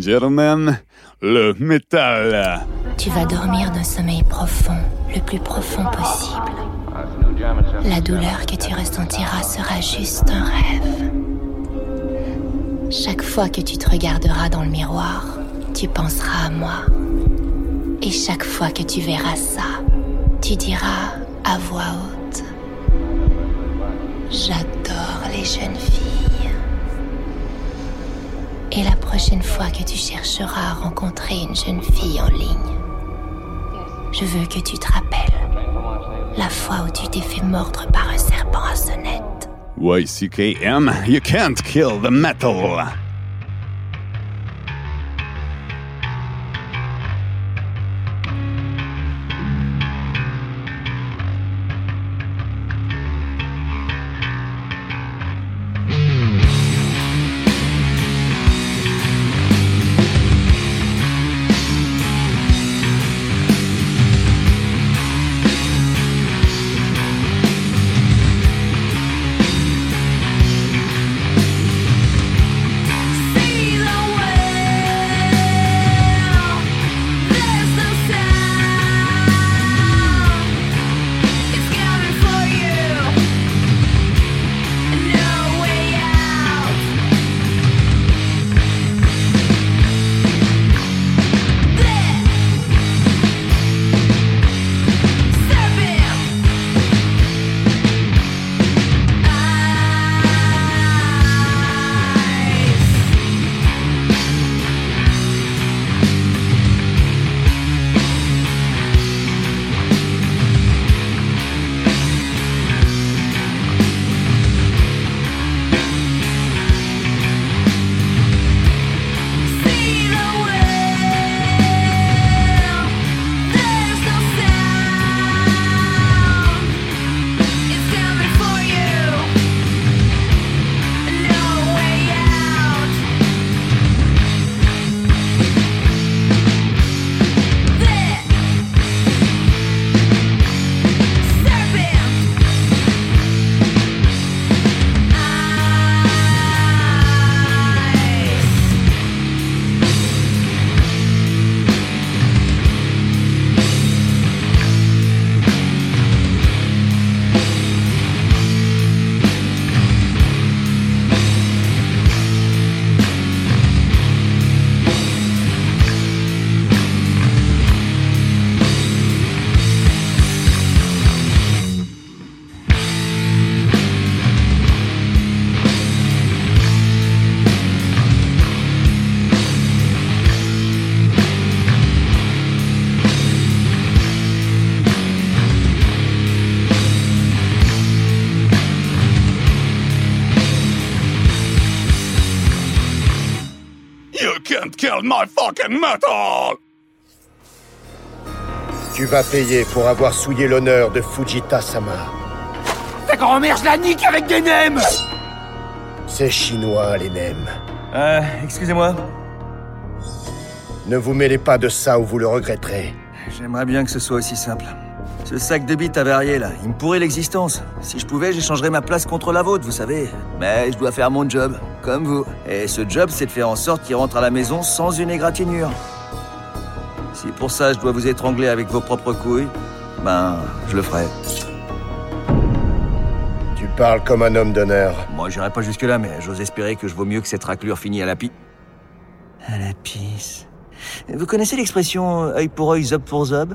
Gentlemen, le métal. Tu vas dormir d'un sommeil profond, le plus profond possible. La douleur que tu ressentiras sera juste un rêve. Chaque fois que tu te regarderas dans le miroir, tu penseras à moi. Et chaque fois que tu verras ça, tu diras à voix haute J'adore les jeunes filles. Prochaine fois que tu chercheras à rencontrer une jeune fille en ligne, je veux que tu te rappelles la fois où tu t'es fait mordre par un serpent à sonnette. YCKM, you can't kill the metal. My fucking metal! Tu vas payer pour avoir souillé l'honneur de Fujita-sama. Ta grand-mère, je la nique avec des nems C'est chinois, les nems. Euh, excusez-moi. Ne vous mêlez pas de ça ou vous le regretterez. J'aimerais bien que ce soit aussi simple. Ce sac de bites avarié là, il me pourrait l'existence. Si je pouvais, j'échangerais ma place contre la vôtre, vous savez. Mais je dois faire mon job, comme vous. Et ce job, c'est de faire en sorte qu'il rentre à la maison sans une égratignure. Si pour ça je dois vous étrangler avec vos propres couilles, ben, je le ferai. Tu parles comme un homme d'honneur. Moi, j'irai pas jusque-là, mais j'ose espérer que je vaux mieux que cette raclure finie à la pi... À la pisse. Vous connaissez l'expression œil pour œil, zob pour zob?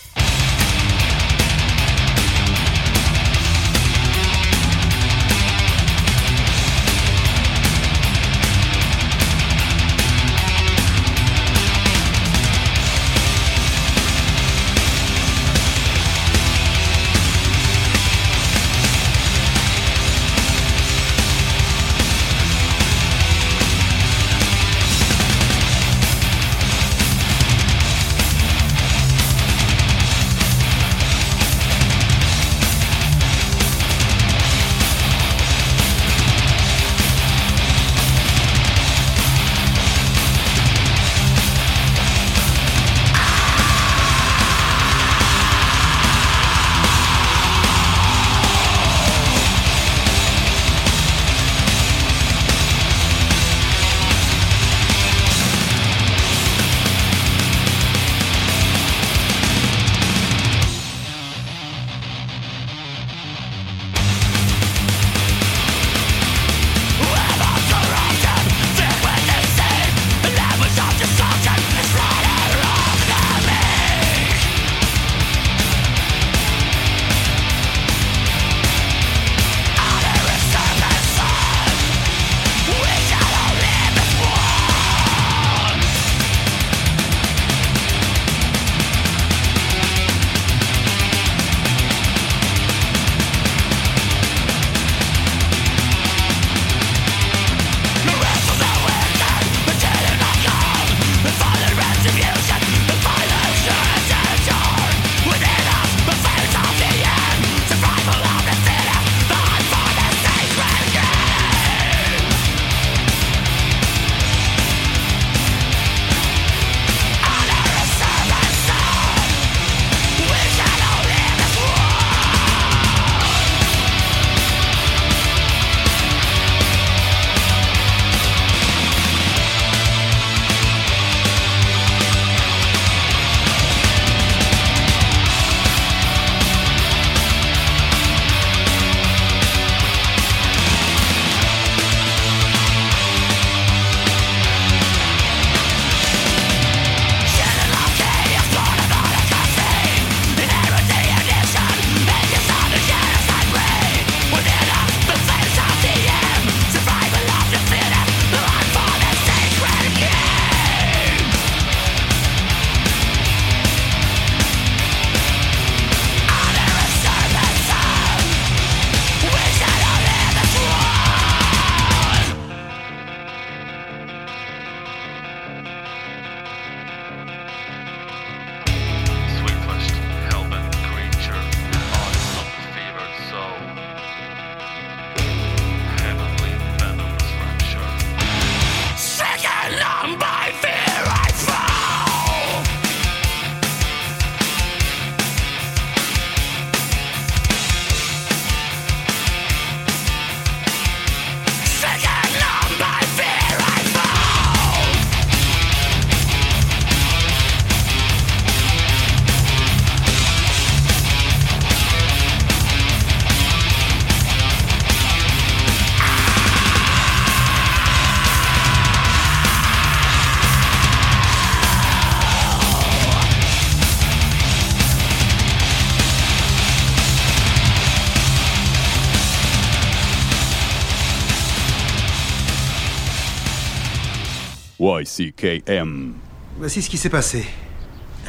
Voici ce qui s'est passé.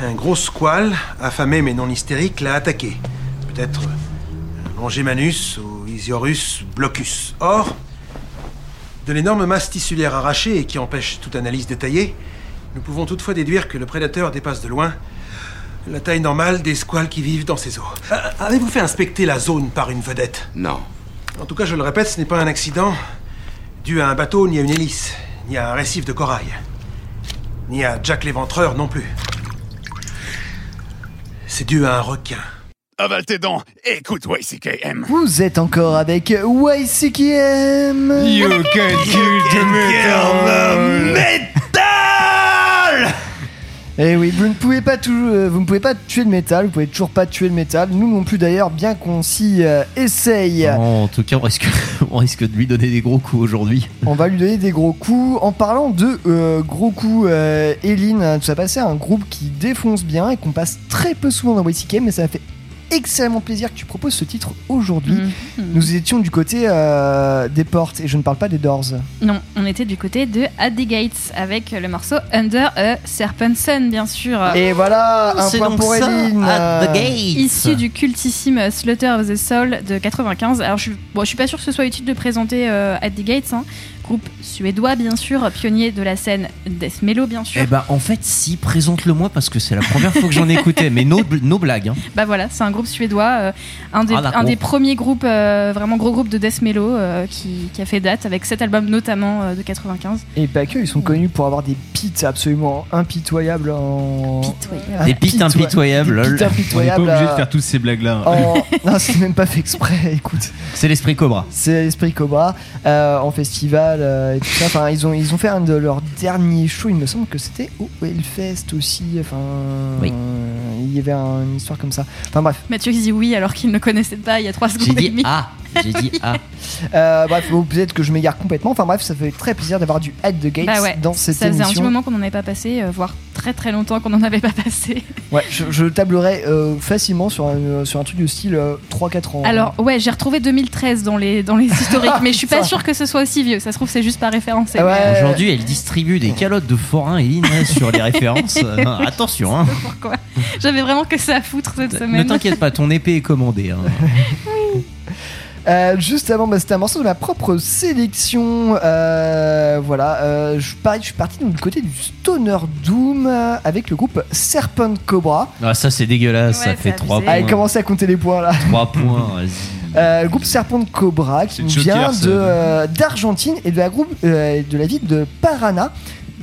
Un gros squal, affamé mais non hystérique, l'a attaqué. Peut-être euh, Longimanus ou Isiorus blocus. Or, de l'énorme masse tissulaire arrachée et qui empêche toute analyse détaillée, nous pouvons toutefois déduire que le prédateur dépasse de loin la taille normale des squales qui vivent dans ces eaux. Euh, Avez-vous fait inspecter la zone par une vedette? Non. En tout cas, je le répète, ce n'est pas un accident dû à un bateau, ni à une hélice, ni à un récif de corail, ni à Jack l'éventreur non plus. C'est dû à un requin. Avale tes dents, écoute YCKM. Vous êtes encore avec YCKM. You can kill the metal. Eh oui, vous ne pouvez pas tout- euh, vous ne pouvez pas tuer le métal, vous pouvez toujours pas tuer le métal. Nous non plus d'ailleurs, bien qu'on s'y euh, essaye. En tout cas, on risque, [laughs] on risque de lui donner des gros coups aujourd'hui. On va lui donner des gros coups. En parlant de euh, gros coups, euh, Eline, tu as passé un groupe qui défonce bien et qu'on passe très peu souvent dans YCK, mais ça fait extrêmement plaisir que tu proposes ce titre aujourd'hui. Mhm. Nous étions du côté euh, des portes et je ne parle pas des doors. Non, on était du côté de At the Gates avec le morceau Under a Serpent Sun, bien sûr. Et voilà, un C'est point donc pour Eline. At the Euh, Issu du cultissime Slaughter of the Soul de 95. Alors, je, bon, je suis pas sûr que ce soit utile de présenter euh, At the Gates, hein. Groupe suédois, bien sûr, pionnier de la scène Death Mellow, bien sûr. Eh bah, en fait, si, présente-le moi parce que c'est la première fois que j'en écoutais, mais nos, nos blagues. hein. Bah voilà, c'est un groupe suédois, euh, un, des, Ah, un des premiers groupes, euh, vraiment gros groupes de death mellow euh, qui, qui a fait date avec cet album notamment euh, de 95. Et pas que, ils sont connus pour avoir des pits absolument impitoyables en. Des pits impitoyables, Des lol. pits impitoyables. On est pas obligé de faire toutes ces blagues-là. en- Non, c'est même pas fait exprès, [laughs] écoute. C'est l'esprit Cobra. C'est l'esprit Cobra euh, en festival euh, et tout ça. Enfin, ils ont, ils ont fait un de leurs derniers shows, il me semble que c'était au Hellfest aussi. Enfin, Oui. euh, il y avait un- une histoire comme ça. Enfin, bref. Mathieu qui dit oui alors qu'il ne connaissait pas il y a 3 secondes J'ai et dit demie. ah. J'ai dit ah. [laughs] Euh, bref, peut-être que je m'égare complètement. Enfin, bref, ça fait très plaisir d'avoir du Head the Gates Bah ouais, dans cette ça faisait un petit émission. moment qu'on n'en avait pas passé, euh, voire très très longtemps qu'on n'en avait pas passé. [laughs] Ouais, je, je tablerai euh, facilement sur un, sur un truc de style euh, 3-4 ans. Alors ouais, j'ai retrouvé 2013 dans les, dans les [laughs] historiques, mais je suis pas sûre que ce soit aussi vieux. Ça se trouve c'est juste pas référencé. Ah ouais. Aujourd'hui, elle distribue des calottes de forain et Inès [laughs] sur les références. Euh, attention, hein. Pourquoi J'avais vraiment que ça à foutre cette Ne semaine. t'inquiète pas, ton épée est commandée. hein. Euh, juste avant, bah, c'était un morceau de ma propre sélection. Euh, voilà, euh, je, pareil, je suis parti du côté du Stoner Doom euh, avec le groupe Serpent Cobra. Ah, ça, c'est dégueulasse. ça fait 3 points. Allez, commencez à compter les points là. 3 points, [laughs] vas-y. Euh, le groupe Serpent Cobra qui vient euh, d'Argentine et de la, groupe, euh, de la ville de Paraná.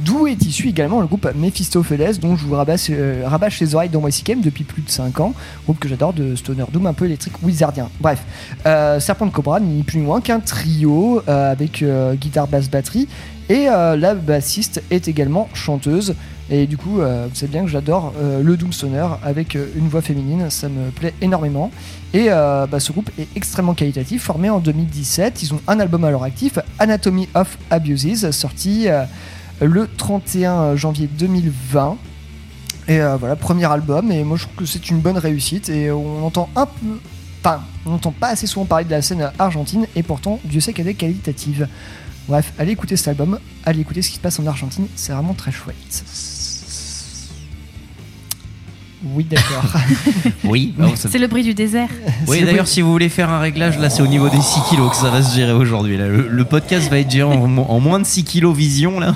D'où est issu également le groupe Mephistopheles, dont je vous rabâche, euh, rabâche les oreilles dans YCKM depuis plus de 5 ans. Groupe que j'adore de Stoner Doom un peu électrique wizardien. Bref, euh, Serpent Cobra, ni plus ni moins qu'un trio euh, avec euh, guitare, basse, batterie. Et euh, la bassiste est également chanteuse. Et du coup, euh, vous savez bien que j'adore euh, le Doom Stoner avec euh, une voix féminine, ça me plaît énormément. Et euh, bah, ce groupe est extrêmement qualitatif, formé en 2017. Ils ont un album à leur actif, Anatomy of Abuses, sorti euh, le 31 janvier 2020. Et euh, voilà, premier album. Et moi, je trouve que c'est une bonne réussite. Et on entend un peu. Enfin, on n'entend pas assez souvent parler de la scène argentine. Et pourtant, Dieu sait qu'elle est qualitative. Bref, allez écouter cet album. Allez écouter ce qui se passe en Argentine. C'est vraiment très chouette. Oui, d'accord. [laughs] Oui, bah, ça- C'est le bruit du désert. Oui, d'ailleurs, si vous voulez faire un réglage, là, c'est au niveau des 6 kilos que ça va se gérer aujourd'hui. là. Le, le podcast va être géré en, en moins de 6 kilos vision, là.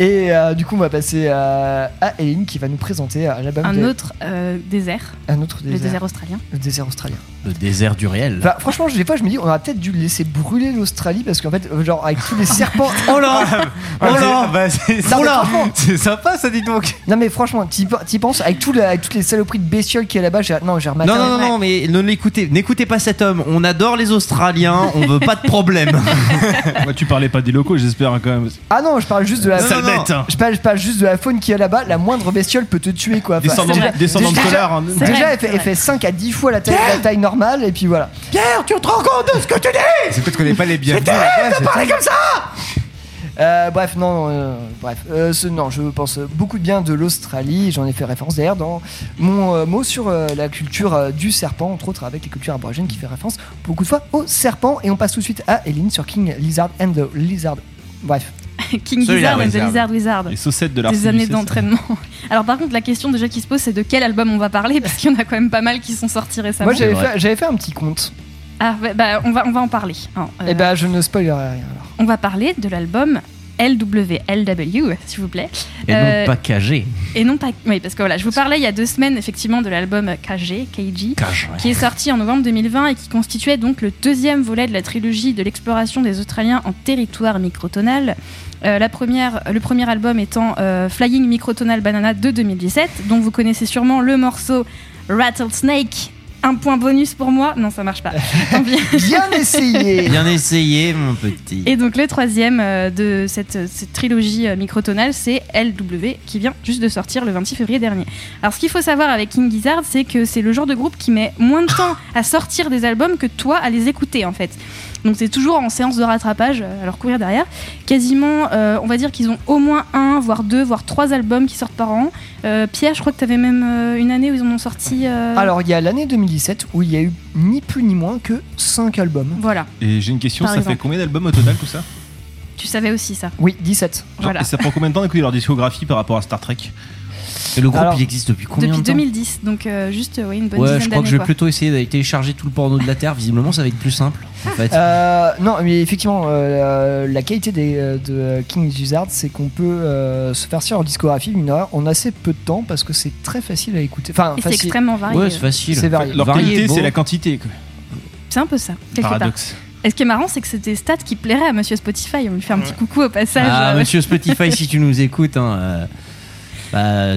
Et euh, du coup, on va passer euh, à Eline qui va nous présenter euh, l'album Un de- autre euh, désert. un autre Le désert australien. Le désert australien. Le désert du réel. Enfin, franchement, des fois, je me dis, on aurait peut-être dû laisser brûler l'Australie parce qu'en fait, euh, genre, avec tous les serpents. [laughs] Oh là [laughs] Oh là Bah, [laughs] c'est sympa ça, dis donc. Non, mais franchement, t'y penses, avec, tout le- avec toutes les saloperies de bestioles qu'il y a là-bas, j'ai non, j'ai rematé. Non, non, non, non, mais ne l'écoutez, n'écoutez pas cet homme. On adore les Australiens, on veut pas de problème. Tu parlais pas des locaux, j'espère hein, quand même. Ah non, je parle juste de la. Bête, hein. Je parle, je parle juste de la faune qui est là-bas. La moindre bestiole peut te tuer, quoi. Enfin, Descendant- déjà- descendant de déjà- connard, hein. Déjà, vrai, elle, fait, c'est elle vrai. fait 5 à 10 fois la taille, la taille normale, et puis voilà. Pierre, tu te rends compte de ce que tu dis? C'est peut-être qu'on n'est pas les bienvenus. C'est terrible là-bas, de c'est parler comme ça Euh, bref, non, euh, bref, euh, ce- non, je pense beaucoup de bien de l'Australie. J'en ai fait référence d'ailleurs dans mon euh, mot sur euh, la culture euh, du serpent, entre autres avec les cultures aborigènes, qui fait référence beaucoup de fois au serpent. Et on passe tout de suite à Eline sur King Lizard and the Lizard. Bref, [laughs] King Celui-là, Gizzard and the Wizard. Lizard Wizard. Les saucettes de Des années d'entraînement. [laughs] Alors par contre, la question déjà qui se pose, c'est de quel album on va parler parce qu'il y en a quand même pas mal qui sont sortis récemment. Moi j'avais fait, j'avais fait un petit compte. Ah, bah, on va on va en parler. hein. Euh, Et bah je ne spoilerai rien. alors. on va parler de l'album LWLW, s'il vous plaît. Et Euh, non pas KG. Et non pas. Oui, parce que voilà, je vous parlais il y a deux semaines effectivement de l'album KG, KG, KG. qui est sorti en novembre 2020 et qui constituait donc le deuxième volet de la trilogie de l'exploration des Australiens en territoire microtonal. Euh, la première, le premier album étant euh, Flying Microtonal Banana de 2017, dont vous connaissez sûrement le morceau Rattlesnake. Un point bonus pour moi. Non, ça marche pas. [laughs] Tant pis. Bien essayé. Bien essayé, mon petit. Et donc le troisième euh, de cette, cette trilogie euh, microtonale, c'est LW, qui vient juste de sortir le 26 février dernier. Alors ce qu'il faut savoir avec King Gizzard, c'est que c'est le genre de groupe qui met moins de temps à sortir des albums que toi à les écouter en fait. Donc c'est toujours en séance de rattrapage, euh, à leur courir derrière. Quasiment, euh, on va dire qu'ils ont au moins un, voire deux, voire trois albums qui sortent par an. Euh, Pierre, je crois que tu avais même euh, une année où ils en ont sorti... euh, Alors il y a l'année 2017 où il y a eu ni plus ni moins que 5 albums. Voilà, Et j'ai une question, Par ça exemple. fait combien d'albums au total tout ça? Tu savais aussi ça. Oui, 17. Genre, Voilà. Et ça prend combien de temps d'écouter leur discographie par rapport à Star Trek? Et le groupe, Alors, il existe depuis combien Depuis de temps 2010, donc euh, juste euh, ouais, une bonne Ouais, dizaine je crois que je vais quoi. plutôt essayer d'aller télécharger tout le porno de la Terre. Visiblement, ça va être plus simple, en fait. [laughs] Euh, non, mais effectivement, euh, la qualité des, de King Gizzard, c'est qu'on peut euh, se faire sur en discographie une heure en assez peu de temps parce que c'est très facile à écouter. Enfin, c'est extrêmement varié. Ouais, c'est facile. C'est varié. Leur Varié, qualité, c'est la quantité. C'est un peu ça, quelque part. Paradoxe. Et ce qui est marrant, c'est que c'est des stats qui plairaient à Monsieur Spotify. On lui fait un petit coucou au passage. Ah, monsieur Spotify, si tu nous écoutes, hein, euh, bah,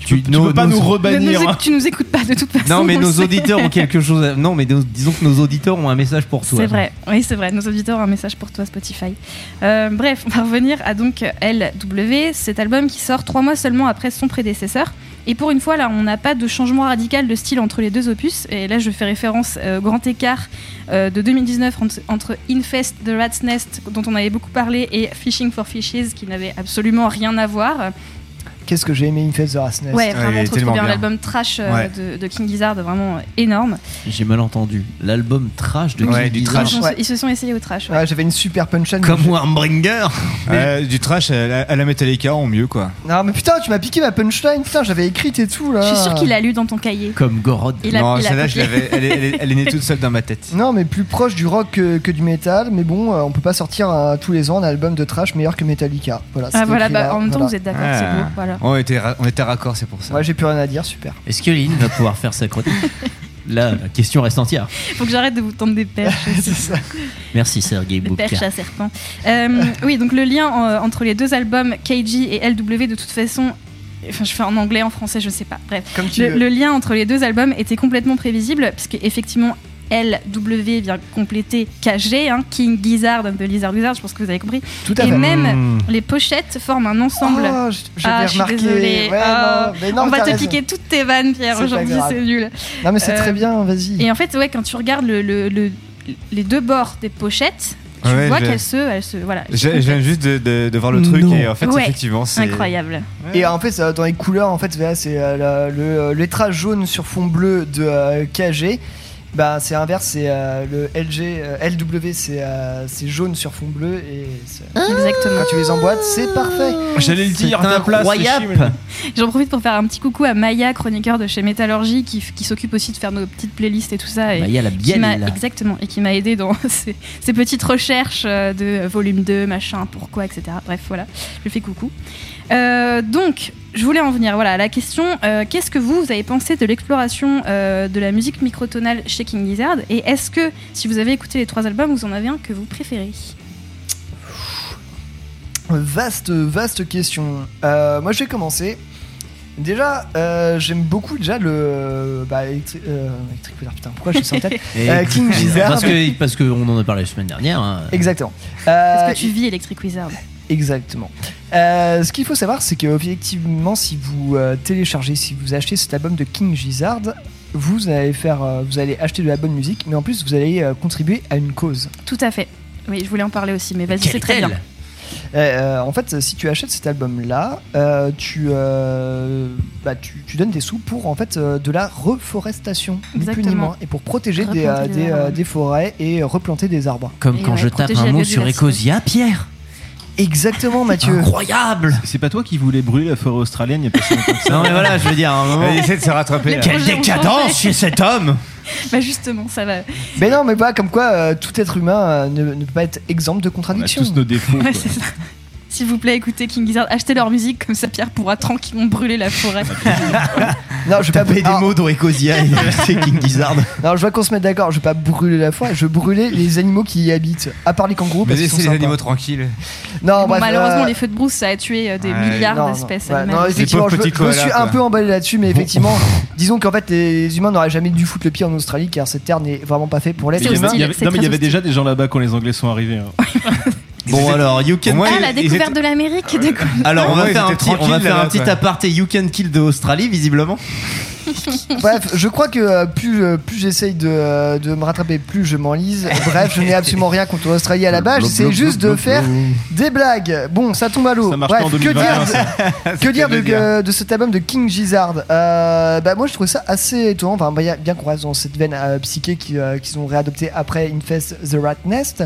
tu, Tu peux pas nous nous rebannir. hein. tu nous écoutes pas de toute façon. Non, mais nos auditeurs ont quelque chose. À... Non, mais nos- disons que nos auditeurs ont un message pour toi. C'est vrai, oui, c'est vrai. Nos auditeurs ont un message pour toi, Spotify. Euh, bref, on va revenir à donc LW, cet album qui sort trois mois seulement après son prédécesseur. Et pour une fois, là, on n'a pas de changement radical de style entre les deux opus. Et là, je fais référence euh, au grand écart euh, de 2019 entre, entre Infest, The Rat's Nest, dont on avait beaucoup parlé, et Fishing for Fishes, qui n'avait absolument rien à voir. Qu'est-ce que j'ai aimé Infest the Last Nest. Ouais, il vraiment est trop, bien. bien. L'album trash euh, Ouais. de, de King Gizzard, vraiment euh, énorme. J'ai mal entendu. L'album trash de Ouais, King du Gizzard. trash. Ils, sont- Ouais. ils se sont essayés au trash. ouais. Ouais, J'avais une super punchline. Comme mais. Euh, [laughs] du trash à la, à la Metallica en mieux quoi. Non, mais putain, tu m'as piqué ma punchline. Putain, j'avais écrite et tout là. Je suis sûre qu'il a lu dans ton cahier. Comme Gorod. Il a- non, celle-là, elle, est- elle est- elle est née toute seule dans ma tête. Non, mais plus proche du rock que, que du métal. Mais bon, euh, on peut pas sortir euh, tous les ans un album de trash meilleur que Metallica. Voilà. Ah voilà, bah, en même temps vous êtes d'accord, Ah. c'est beau. Voilà. On était, on était raccord, c'est pour ça. Ouais, j'ai plus rien à dire, super. Est-ce que Lynn va pouvoir faire sa chronique Là, la question reste entière. Faut que j'arrête de vous tendre des perches. [laughs] C'est ça. Merci Sergei des Boubka. perches à serpent. Euh, oui, donc le lien entre les deux albums, KG et LW, de toute façon. Enfin, je fais en anglais, en français, je sais pas. Bref. Comme tu Le, veux. le lien entre les deux albums était complètement prévisible, puisque effectivement, LW vient compléter KG, hein, King Gizzard and the Lizard Wizard, je pense que vous avez compris. Tout à Et fait. même Mmh. les pochettes forment un ensemble. Oh, Ah, je suis remarqué. désolée. Ouais, Ah, non, mais non, On va te raison. piquer toutes tes vannes, Pierre, aujourd'hui, c'est nul. Non, mais c'est Euh, très bien, vas-y. Et en fait, ouais, quand tu regardes le, le- le- les deux bords des pochettes, tu Ouais, vois je- qu'elles se, elles se, voilà. Je, je viens complètent. juste de, de- de voir le truc Non. et en fait, Ouais. effectivement, c'est. Incroyable. Et en fait, ça, dans les couleurs, en fait, c'est euh, la- le euh, lettrage jaune sur fond bleu de euh, KG. Bah, c'est inverse, c'est euh, le LG, euh, LW, c'est euh, c'est jaune sur fond bleu et c'est- Exactement. quand tu les emboîtes, c'est parfait. J'allais le dire, ta place. incroyable. [laughs] J'en profite pour faire un petit coucou à Maya, chroniqueur de chez Métallurgie, qui, f- qui s'occupe aussi de faire nos petites playlists et tout ça. Et Bah, il y a la qui m'a- bielle. exactement, et qui m'a aidé dans [laughs] ces, ces petites recherches euh, de volume 2, machin, pourquoi, etc. Bref, voilà, je lui fais coucou. Euh, donc, je voulais en venir voilà, à la question euh, qu'est-ce que vous, vous avez pensé de l'exploration euh, de la musique microtonale chez King Gizzard Et est-ce que, si vous avez écouté les trois albums, vous en avez un que vous préférez? Vaste, vaste question. Euh, moi, je vais commencer. Déjà, euh, j'aime beaucoup déjà le. Bah, Electric, euh, Electric Wizard, putain, pourquoi je suis sans tête? [laughs] Euh, King [laughs] Gizzard. Parce que parce qu'on en a parlé la semaine dernière. hein. Exactement. Euh, Est-ce que tu vis Electric Wizard Exactement. Euh, ce qu'il faut savoir, c'est que objectivement, si vous euh, téléchargez, si vous achetez cet album de King Gizzard, vous allez faire, euh, vous allez acheter de la bonne musique, mais en plus, vous allez euh, contribuer à une cause. Tout à fait. Oui, je voulais en parler aussi, mais vas-y, c'est très bien. En fait, si tu achètes cet album-là, euh, tu, euh, bah, tu, tu donnes des sous pour en fait euh, de la reforestation, ni plus ni moins, et pour protéger des, Replanter des des, arbres. des forêts et replanter des arbres. Comme Et quand ouais, je tape un mot sur. Ecosia, Pierre. Exactement, Mathieu. Incroyable C'est pas toi qui voulais brûler la forêt australienne il y a pas si longtemps que ça Non mais voilà, je veux dire, à un moment. Essaie de se rattraper. là. Quelle décadence chez cet homme [laughs] Bah justement, ça va. Mais non, mais pas comme quoi euh, tout être humain euh, ne, ne peut pas être exempt de On a contradiction. tous nos défauts. Ouais, quoi. c'est ça. S'il vous plaît, écoutez King Gizzard, achetez leur musique, comme ça Pierre pourra tranquillement brûler la forêt. [laughs] Non, je vais pas Taper des mots d'Orecosia [laughs] et c'est King Gizzard. Non, je vois qu'on se met d'accord. Je vais pas brûler la forêt. Je vais brûler les animaux qui y habitent. À part les kangourous, Mais laissez les sympas. animaux tranquilles. Non, Bon, bref, malheureusement, euh, les feux de brousse, ça a tué euh, des Ouais, milliards non, d'espèces ouais, animales. non, effectivement, je, me- petits je me suis un peu emballé là-dessus, mais effectivement, disons qu'en fait, les humains n'auraient jamais dû foutre le pied en Australie, car cette terre n'est vraiment pas faite pour l'être non, mais il y avait déjà des gens là-bas quand les Anglais sont arrivés. hein. [laughs] Bon alors, you can Ah, la découverte étaient- de l'Amérique des coups. Alors on va faire un étaient petit, on va tranquilles faire un là-bas, petit quoi. aparté You Can Kill de Australie visiblement. [laughs] Bref, je crois que euh, plus, euh, plus j'essaye de, euh, de me rattraper, plus je m'enlise. Bref, je n'ai absolument rien contre l'Australie à la base. J'essaie juste de faire des blagues. Bon, ça tombe à l'eau. Ça marche Bref, pas en que 2021, dire, de, que dire de, euh, de cet album de King Gizzard? Euh, bah, Moi, je trouvais ça assez étonnant. Enfin, bah, bien qu'on reste dans cette veine euh, psyché qui, euh, qu'ils ont réadopté après Infest the Rat Nest.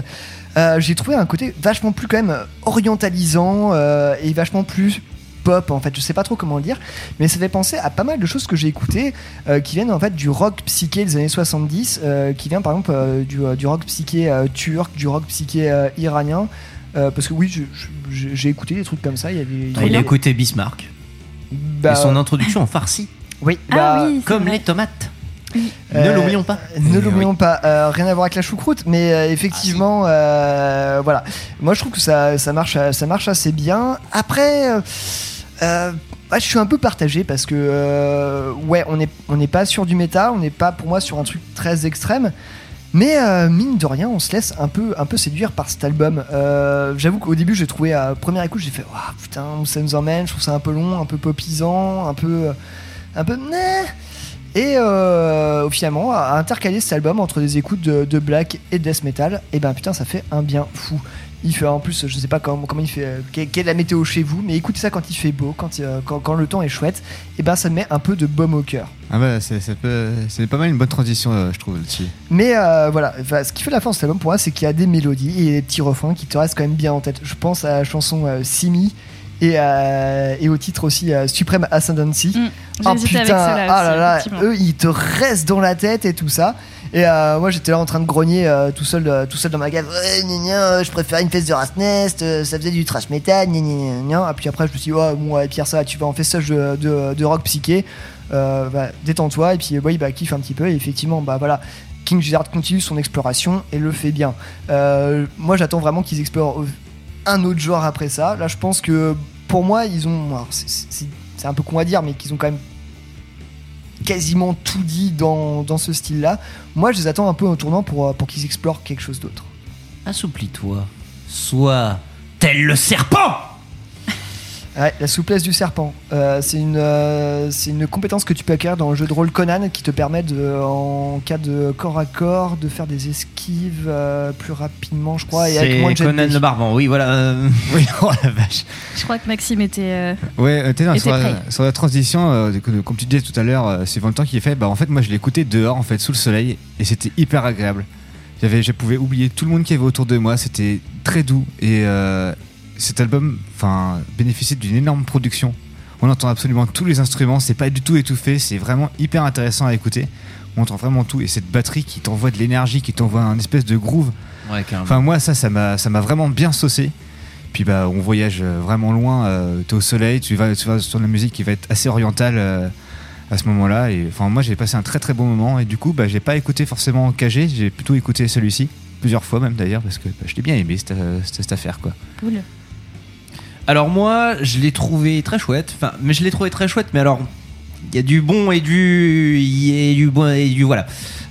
Euh, j'ai trouvé un côté vachement plus quand même orientalisant euh, et vachement plus pop en fait. Je sais pas trop comment le dire mais ça fait penser à pas mal de choses que j'ai écoutées euh, qui viennent en fait du rock psyché des années 70 euh, qui vient par exemple euh, du, euh, du rock psyché euh, turc du rock psyché euh, iranien. Euh, parce que oui j'ai écouté des trucs comme ça il y avait il y Il a écouté Bismarck. Bah, et son introduction en farci, oui Ah bah, oui, comme vrai. les tomates. Euh, Ne l'oublions pas. Ne l'oublions pas, Euh, rien à voir avec la choucroute, mais euh, effectivement, euh, voilà. Moi, je trouve que ça, ça marche, ça marche assez bien. Après, euh, euh, je suis un peu partagé parce que, euh, ouais, on n'est on pas sur du métal, on n'est pas pour moi sur un truc très extrême. Mais euh, mine de rien, on se laisse un peu, un peu séduire par cet album. Euh, J'avoue qu'au début, j'ai trouvé à première écoute, j'ai fait, Ouah, putain, où ça nous emmène? Je trouve ça un peu long, un peu popisant, un peu, un peu, Nah. Et euh, finalement, à intercaler cet album entre des écoutes de, de black et de death metal, et ben putain, ça fait un bien fou. Il fait en plus, je sais pas comment, comment il fait, euh, quelle, est la météo chez vous, mais écoutez ça quand il fait beau, quand, euh, quand, quand le temps est chouette, et ben ça met un peu de baume au cœur. Ah bah, c'est c'est peu- c'est pas mal une bonne transition, euh, je trouve, là-dessus. Mais euh, voilà, enfin, ce qui fait la force de cet album pour moi, c'est qu'il y a des mélodies et des petits refrains qui te restent quand même bien en tête. Je pense à la chanson Simi et, euh, et au titre aussi euh, Supreme Ascendancy. Mm, j'ai Oh putain, avec ah là là, eux ils te restent dans la tête et tout ça. Et euh, moi j'étais là en train de grogner tout seul, tout seul dans ma cave. Ouais, gna gna, je préfère une fesse de Rast Nest, ça faisait du trash metal, gna. Et puis après je me suis dit, bon, ouais, Pierre, ça, tu vas en festage de, de, de rock psyché. Bah, détends-toi. Et puis, ouais, bah, kiffe un petit peu. Et effectivement, bah voilà. King Gizzard continue son exploration et le fait bien. Euh, moi, j'attends vraiment qu'ils explorent un autre genre après ça. Là, je pense que pour moi, ils ont. c'est- un peu con à dire, mais qu'ils ont quand même quasiment tout dit dans, dans ce style-là. Moi, je les attends un peu au tournant pour, euh, pour qu'ils explorent quelque chose d'autre. Assouplis-toi. Sois tel le serpent. Ouais, la souplesse du serpent. Euh, c'est une, euh, c'est une compétence que tu peux acquérir dans le jeu de rôle Conan qui te permet, de, en cas de corps à corps, de faire des esquives euh, plus rapidement, je crois, et avec moins C'est de jet de Conan dés. le barbant. Oui, voilà. euh, [laughs] Oui, oh la vache. Je crois que Maxime était. euh, Ouais, euh, t'es dans- Et sur, t'es la, prêt. sur la transition, euh, de- comme tu disais tout à l'heure, euh, c'est le temps qui est fait. Bah, en fait, moi, je l'ai écouté dehors, en fait, sous le soleil, et c'était hyper agréable. J'avais, je pouvais oublier tout le monde qui avait autour de moi. C'était très doux et euh, cet album, enfin, bénéficie d'une énorme production. On entend absolument tous les instruments. C'est pas du tout étouffé. C'est vraiment hyper intéressant à écouter. On entend vraiment tout et cette batterie qui t'envoie de l'énergie, qui t'envoie un espèce de groove. Ouais, carrément. Enfin, moi, ça, ça m'a, ça m'a vraiment bien saucé. Puis bah, on voyage euh, vraiment loin. Euh, T'es au soleil, tu vas, tu vas sur la musique qui va être assez orientale euh, à ce moment-là. Et enfin, moi, j'ai passé un très très bon moment. Et du coup, bah, j'ai pas écouté forcément KG, j'ai plutôt écouté celui-ci plusieurs fois même d'ailleurs parce que bah, je l'ai bien aimé cette, euh, cette- cette affaire quoi. Cool. Alors moi, je l'ai trouvé très chouette. Enfin, mais je l'ai trouvé très chouette. Mais alors, il y a du bon et du, il y a du bon et du voilà.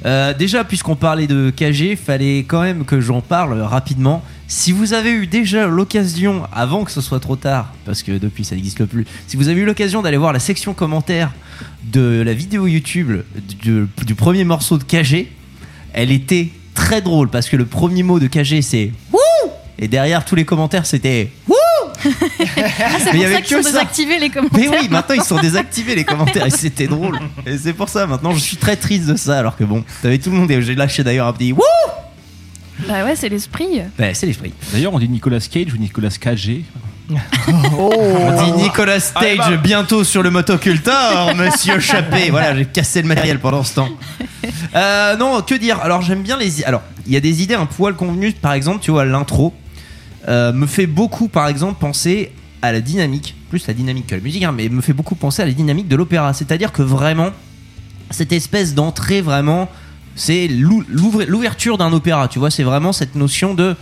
Euh, déjà, puisqu'on parlait de KG, fallait quand même que j'en parle rapidement. Si vous avez eu déjà l'occasion, avant que ce soit trop tard, parce que depuis ça n'existe plus, si vous avez eu l'occasion d'aller voir la section commentaires de la vidéo YouTube du, du premier morceau de KG, elle était très drôle parce que le premier mot de KG c'est Wouh et derrière tous les commentaires c'était Wouh Ah, c'est pour ça qu'ils que sont ça. désactivés les commentaires. Mais oui, maintenant ils sont désactivés les commentaires et c'était drôle. Et c'est pour ça maintenant je suis très triste de ça alors que bon, t'avais tout le monde et j'ai lâché d'ailleurs un petit Wouh Bah ouais, c'est l'esprit. Bah, c'est l'esprit. D'ailleurs, on dit Nicolas Cage ou Nicolas Cage. Oh. [laughs] On dit Nicolas Stage Ah, bah. bientôt sur le motocultor, [laughs] monsieur Chappé. Voilà, j'ai cassé le matériel pendant ce temps. Euh, non, que dire? Alors, j'aime bien les. Alors, il y a des idées un poil convenues. Par exemple, tu vois, l'intro euh, me fait beaucoup, par exemple, penser à la dynamique, plus la dynamique que la musique, hein, mais me fait beaucoup penser à la dynamique de l'opéra. C'est-à-dire que vraiment, cette espèce d'entrée, vraiment, c'est l'ouverture d'un opéra. Tu vois, c'est vraiment cette notion de.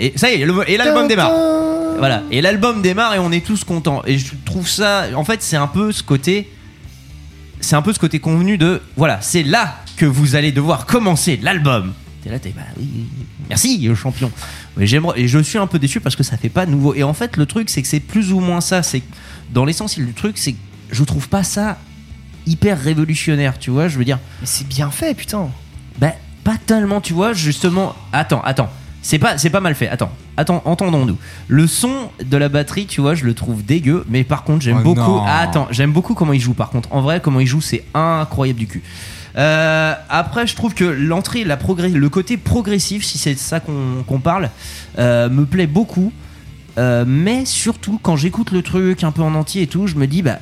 Et ça y est, et l'album démarre. Voilà, et l'album démarre et on est tous contents. Et je trouve ça, en fait, c'est un peu ce côté, c'est un peu ce côté convenu de, voilà, c'est là que vous allez devoir commencer l'album. T'es là, t'es bah oui, merci le champion. Mais j'aimerais, et je suis un peu déçu parce que ça fait pas nouveau. Et en fait, le truc, c'est que c'est plus ou moins ça. C'est dans l'essentiel du truc, c'est que je trouve pas ça hyper révolutionnaire, tu vois. Je veux dire, Mais c'est bien fait, putain. bah, pas tellement, tu vois, justement. Attends, attends. C'est pas, c'est pas mal fait. Attends, attends, entendons-nous. Le son de la batterie, tu vois, je le trouve dégueu, mais par contre, j'aime Oh beaucoup. Ah, attends, j'aime beaucoup comment il joue. Par contre, en vrai, comment il joue, c'est incroyable du cul. Euh, après, je trouve que l'entrée, la progrès, le côté progressif, si c'est de ça qu'on parle, euh, me plaît beaucoup. Euh, mais surtout, quand j'écoute le truc un peu en entier et tout, je me dis, bah,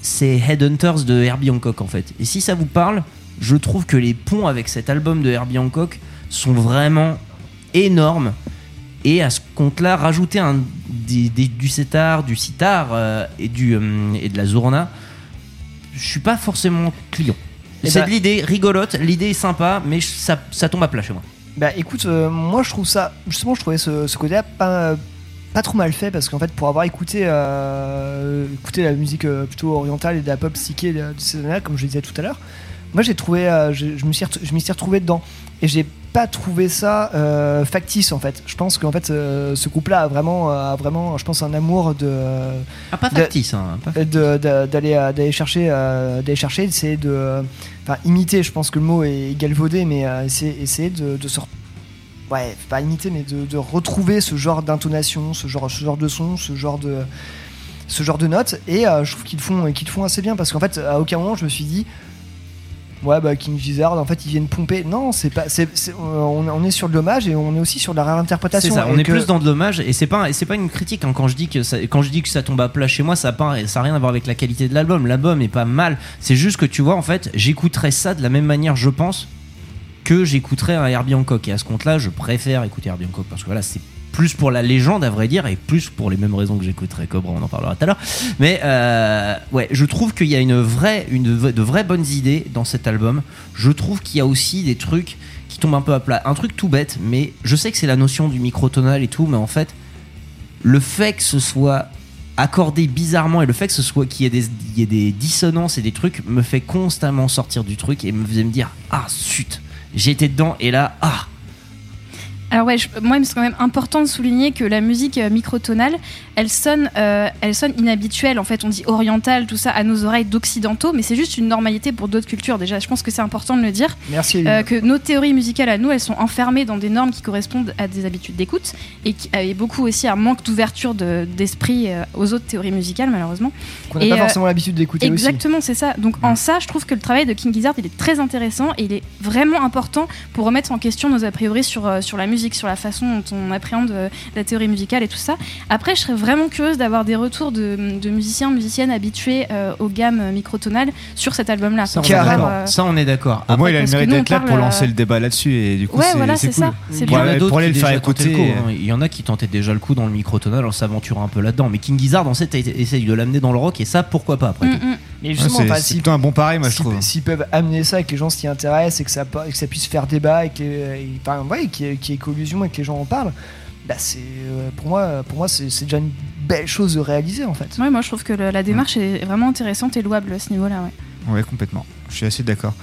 c'est Headhunters de Herbie Hancock en fait. Et si ça vous parle, je trouve que les ponts avec cet album de Herbie Hancock sont vraiment énormes. Et à ce compte-là, rajouter du sitar, du sitar euh, et, du, et de la zorna, je suis pas forcément client. C'est de l'idée rigolote, l'idée est sympa, mais ça, ça tombe à plat chez moi. Bah écoute, euh, moi je trouve ça, justement je trouvais ce, ce côté-là pas, pas trop mal fait parce qu'en fait pour avoir écouté, euh, écouté la musique euh, plutôt orientale et de la pop psyché de, de ces années-là, comme je le disais tout à l'heure, moi j'ai trouvé, je, je me suis, m'y suis retrouvé dedans et j'ai pas trouvé ça euh, factice en fait. Je pense qu'en fait euh, ce couple-là a vraiment, a vraiment, je pense un amour de, Ah, pas factice, hein, d'aller euh, d'aller chercher euh, d'aller chercher c'est de euh, enfin imiter je pense que le mot est galvaudé mais euh, essayer, essayer de, de se ouais pas imiter mais de, de retrouver ce genre d'intonation ce genre ce genre de son ce genre de ce genre de notes et euh, je trouve qu'ils font qu'ils le font assez bien parce qu'en fait à aucun moment je me suis dit ouais bah King Gizzard en fait ils viennent pomper. Non c'est pas c'est c'est- on, on est sur de l'hommage et on est aussi sur de la C'est réinterprétation ça, on est que- plus dans de l'hommage et c'est pas et c'est pas une critique hein, quand je dis que ça, quand je dis que ça tombe à plat chez moi ça a pas ça a rien à voir avec la qualité de l'album. L'album est pas mal. C'est juste que tu vois en fait j'écouterais ça de la même manière je pense que j'écouterais un Herbie Hancock. Et à ce compte là je préfère écouter Herbie Hancock parce que voilà c'est plus pour la légende à vrai dire et plus pour les mêmes raisons que j'écouterais Cobra on en parlera tout à l'heure. Mais euh, ouais je trouve qu'il y a une vraie une de vraies bonnes idées dans cet album. Je trouve qu'il y a aussi des trucs qui tombent un peu à plat. Un truc tout bête mais je sais que c'est la notion du microtonal et tout mais en fait le fait que ce soit accordé bizarrement et le fait que ce soit qu'il y ait des dissonances et des trucs me fait constamment sortir du truc et me faisait me dire ah zut j'étais dedans et là ah Alors ouais, je- moi, c'est quand même important de souligner que la musique euh, microtonale, elle sonne, euh, elle sonne inhabituelle. En fait, on dit orientale, tout ça, à nos oreilles d'occidentaux, mais c'est juste une normalité pour d'autres cultures. Déjà, je pense que c'est important de le dire. Merci, Euh, que nos théories musicales à nous, elles sont enfermées dans des normes qui correspondent à des habitudes d'écoute et, qui, et beaucoup aussi à un manque d'ouverture de- d'esprit euh, aux autres théories musicales, malheureusement. qu'on n'a pas euh, forcément l'habitude d'écouter aussi Exactement, c'est ça. Donc en ça, je trouve que le travail de King Gizzard, il est très intéressant et il est vraiment important pour remettre en question nos a priori sur, euh, sur la musique, sur la façon dont on appréhende euh, la théorie musicale et tout ça. Après, je serais vraiment curieuse d'avoir des retours de, de musiciens, musiciennes habitués euh, aux gammes microtonales sur cet album-là. ça d'accord. euh, ça on est d'accord moins, il a le mérite d'être là pour euh, lancer le débat là-dessus et du coup, Ouais, c'est voilà, c'est c'est cool. ça. C'est Il y bien. en a Ouais, d'autres pour aller qui le faire écouter. le coup, hein. Il y en a qui tentaient déjà le coup dans le microtonal en s'aventurant un peu là-dedans. Mais King Gizzard, en fait, essaye de l'amener dans le rock et ça, pourquoi pas après Mm, tout. mm. Mais Ouais, justement, c'est enfin, c'est plutôt un bon pareil, moi, je s'ils trouve. S'ils peuvent amener ça et que les gens s'y intéressent et que ça, que puisse faire débat et ouais, qu'il y ait collusion et que les gens en parlent, bah c'est euh, pour moi, pour moi c'est c'est déjà une belle chose de réaliser en fait. Ouais, moi je trouve que le- la démarche est vraiment intéressante et louable à ce niveau-là. Ouais. Ouais, complètement. Je suis assez d'accord.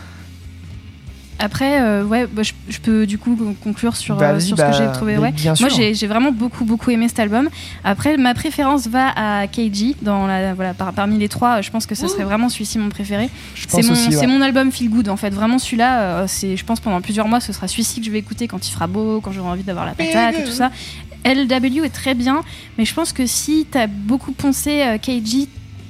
Après, euh, ouais, bah, je, je peux du coup conclure sur, Bah, euh, sur ce bah, que j'ai trouvé. mais Ouais. Moi, j'ai vraiment beaucoup, beaucoup aimé cet album. Après, ma préférence va à KG. Dans la, voilà, par- parmi les trois, je pense que ce serait vraiment celui-ci mon préféré. C'est mon, ouais. c'est mon album Feel Good en fait. Vraiment, celui-là, euh, c'est, je pense pendant plusieurs mois, ce sera celui-ci que je vais écouter quand il fera beau, quand j'aurai envie d'avoir la patate et tout ça. LW est très bien, mais je pense que si t'as beaucoup poncé euh, KG,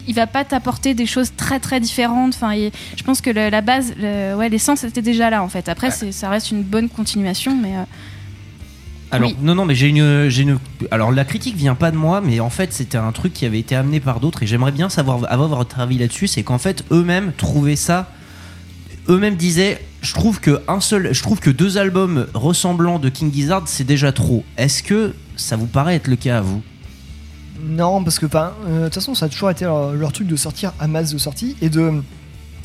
il va pas t'apporter des choses très très différentes. Enfin, il- je pense que le- la base, le- ouais, l'essence était déjà là en fait. Après, ça reste une bonne continuation, mais euh, Alors Oui. non non mais j'ai une j'ai une alors la critique vient pas de moi mais en fait c'était un truc qui avait été amené par d'autres et j'aimerais bien savoir avoir votre avis là-dessus c'est qu'en fait eux-mêmes trouvaient ça eux-mêmes disaient je trouve que un seul je trouve que deux albums ressemblants de King Gizzard c'est déjà trop est-ce que ça vous paraît être le cas à vous? Non, parce que euh, de toute façon, ça a toujours été leur, leur truc de sortir à masse de sorties et de.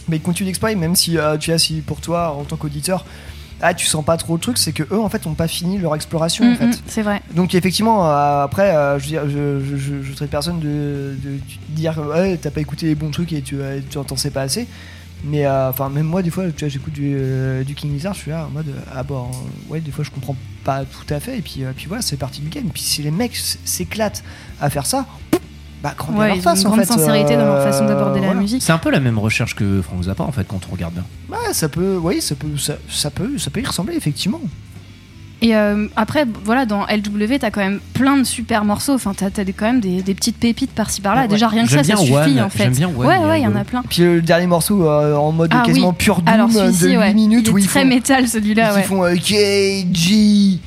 Mais ils continuent d'explorer, même si euh, tu as si pour toi, en tant qu'auditeur, ah, tu sens pas trop le truc, c'est que eux, en fait, ont pas fini leur exploration, en mm, fait. mm, c'est vrai. Donc effectivement, euh, après, euh, je veux dire, je, je, je, traite personne de, de dire ouais, t'as pas écouté les bons trucs et tu euh, t'en sais pas assez. Mais euh, enfin, même moi, des fois, tu vois, j'écoute du, euh, du King Lizard, je suis là en mode ah bon, ouais, des fois, je comprends pas tout à fait. Et puis, euh, puis voilà, c'est partie du game. Puis si les mecs s'éclatent à faire ça, bah grand bien Ouais, leur ils ont face une en grande fait. sincérité dans leur euh, façon d'aborder la musique. c'est un peu la même recherche que Frank Zappa en fait quand on regarde bien Ouais, ça peut, oui, ça peut, ça, ça peut, ça peut y ressembler effectivement. Et euh, après, voilà, dans LW, t'as quand même plein de super morceaux. Enfin, t'as as quand même des, des petites pépites par-ci par-là. Ouais. Déjà, rien que ça, ça suffit One, en fait. bien One, ouais, ouais, il y en a plein. Puis le dernier morceau euh, en mode Ah quasiment oui. pur doom Alors, de celui-ci, 8 ouais. minutes Il où est ils très font, métal celui-là, ils ouais. font euh, KG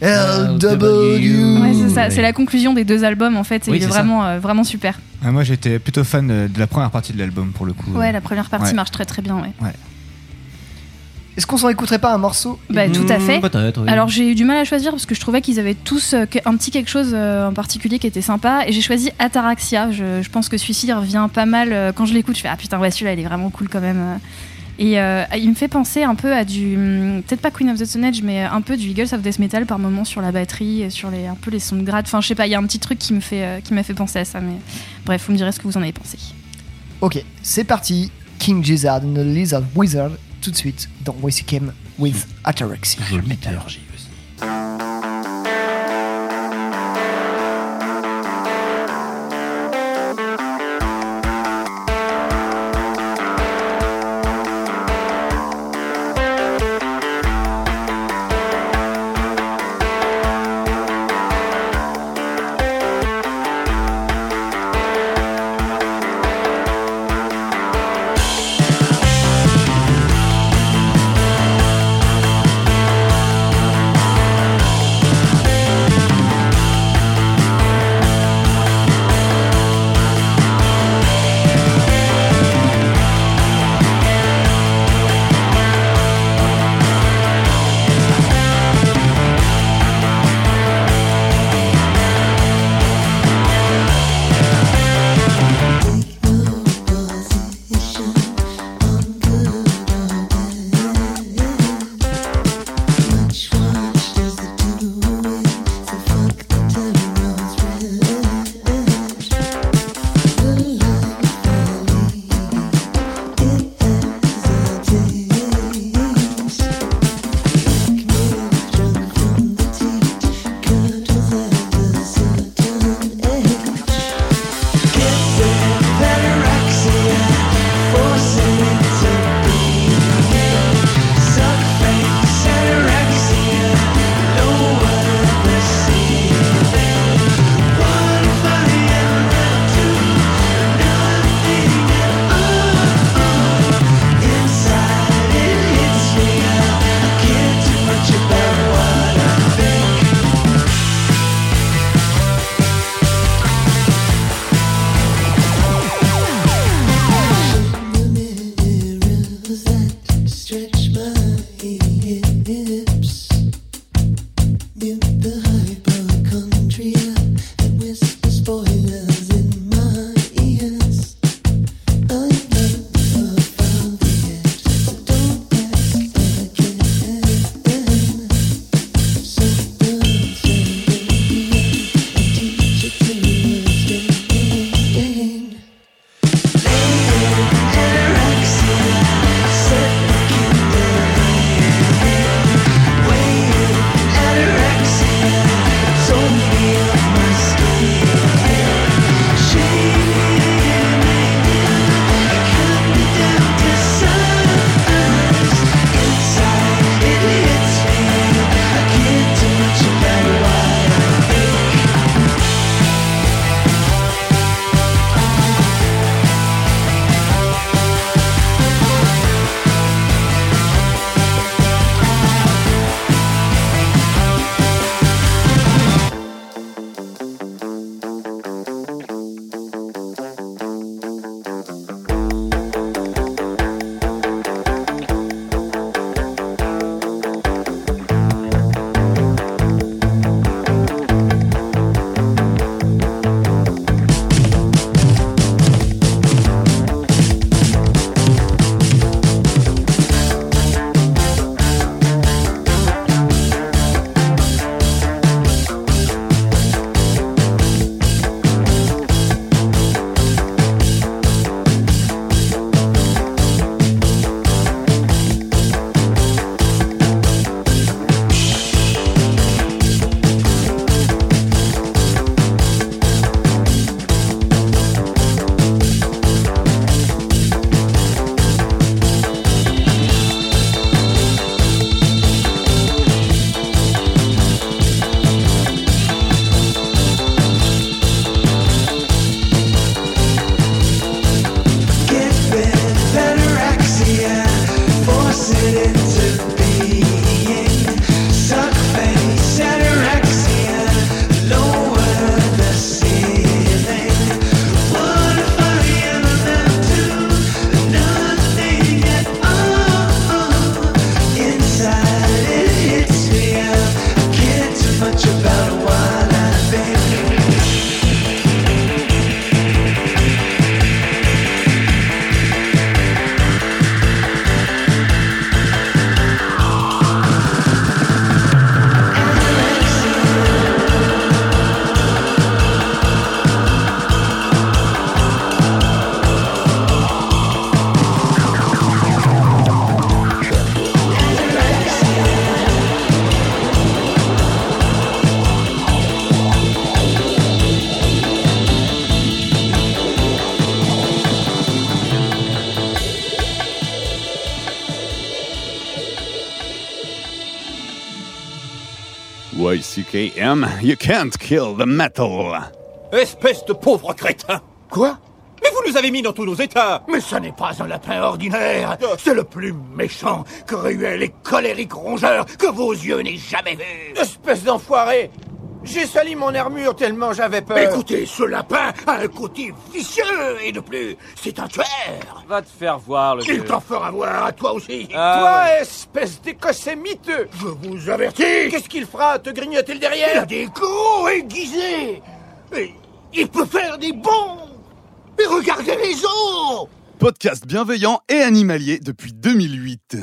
LW. Ouais, c'est ça. C'est la conclusion des deux albums en fait. Et Oui, il est vraiment, euh, vraiment super. Ah, moi j'étais plutôt fan de, de la première partie de l'album pour le coup. Ouais, la première partie Ouais. marche très très bien, ouais. Ouais. Est-ce qu'on s'en écouterait pas un morceau Bah, tout à fait. peut-être, oui. Alors j'ai eu du mal à choisir parce que je trouvais qu'ils avaient tous euh, que- un petit quelque chose euh, en particulier qui était sympa et j'ai choisi Ataraxia. Je, je pense que celui-ci revient pas mal euh, quand je l'écoute. Je fais ah putain ouais celui-là il est vraiment cool quand même. Et euh, il me fait penser un peu à du hum, peut-être pas Queen of the Stone Age mais un peu du Eagles of Death Metal par moment sur la batterie, et sur les un peu les sons de grade. Enfin je sais pas, il y a un petit truc qui me fait euh, qui m'a fait penser à ça. Mais bref, vous me direz ce que vous en avez pensé. Ok, c'est parti. King Gizzard and the Lizard Wizard, tout de suite dans Came with. Jolie YCKM, you can't kill the metal. Espèce de pauvre crétin. Quoi? Mais vous nous avez mis dans tous nos états. Mais ce n'est pas un lapin ordinaire. C'est le plus méchant, cruel et colérique rongeur que vos yeux n'aient jamais vu Espèce d'enfoiré J'ai sali mon armure tellement j'avais peur. Écoutez, ce lapin a un côté vicieux et de plus, c'est un tueur. Va te faire voir, le Il t'en fera voir à toi aussi. Ah, Toi, ouais. espèce d'écossais miteux. Je vous avertis. Qu'est-ce qu'il fera Te grignoter le Il a derrière des gros aiguisés. Et Il peut faire des bonds. Et regardez les os. Podcast bienveillant et animalier depuis 2008.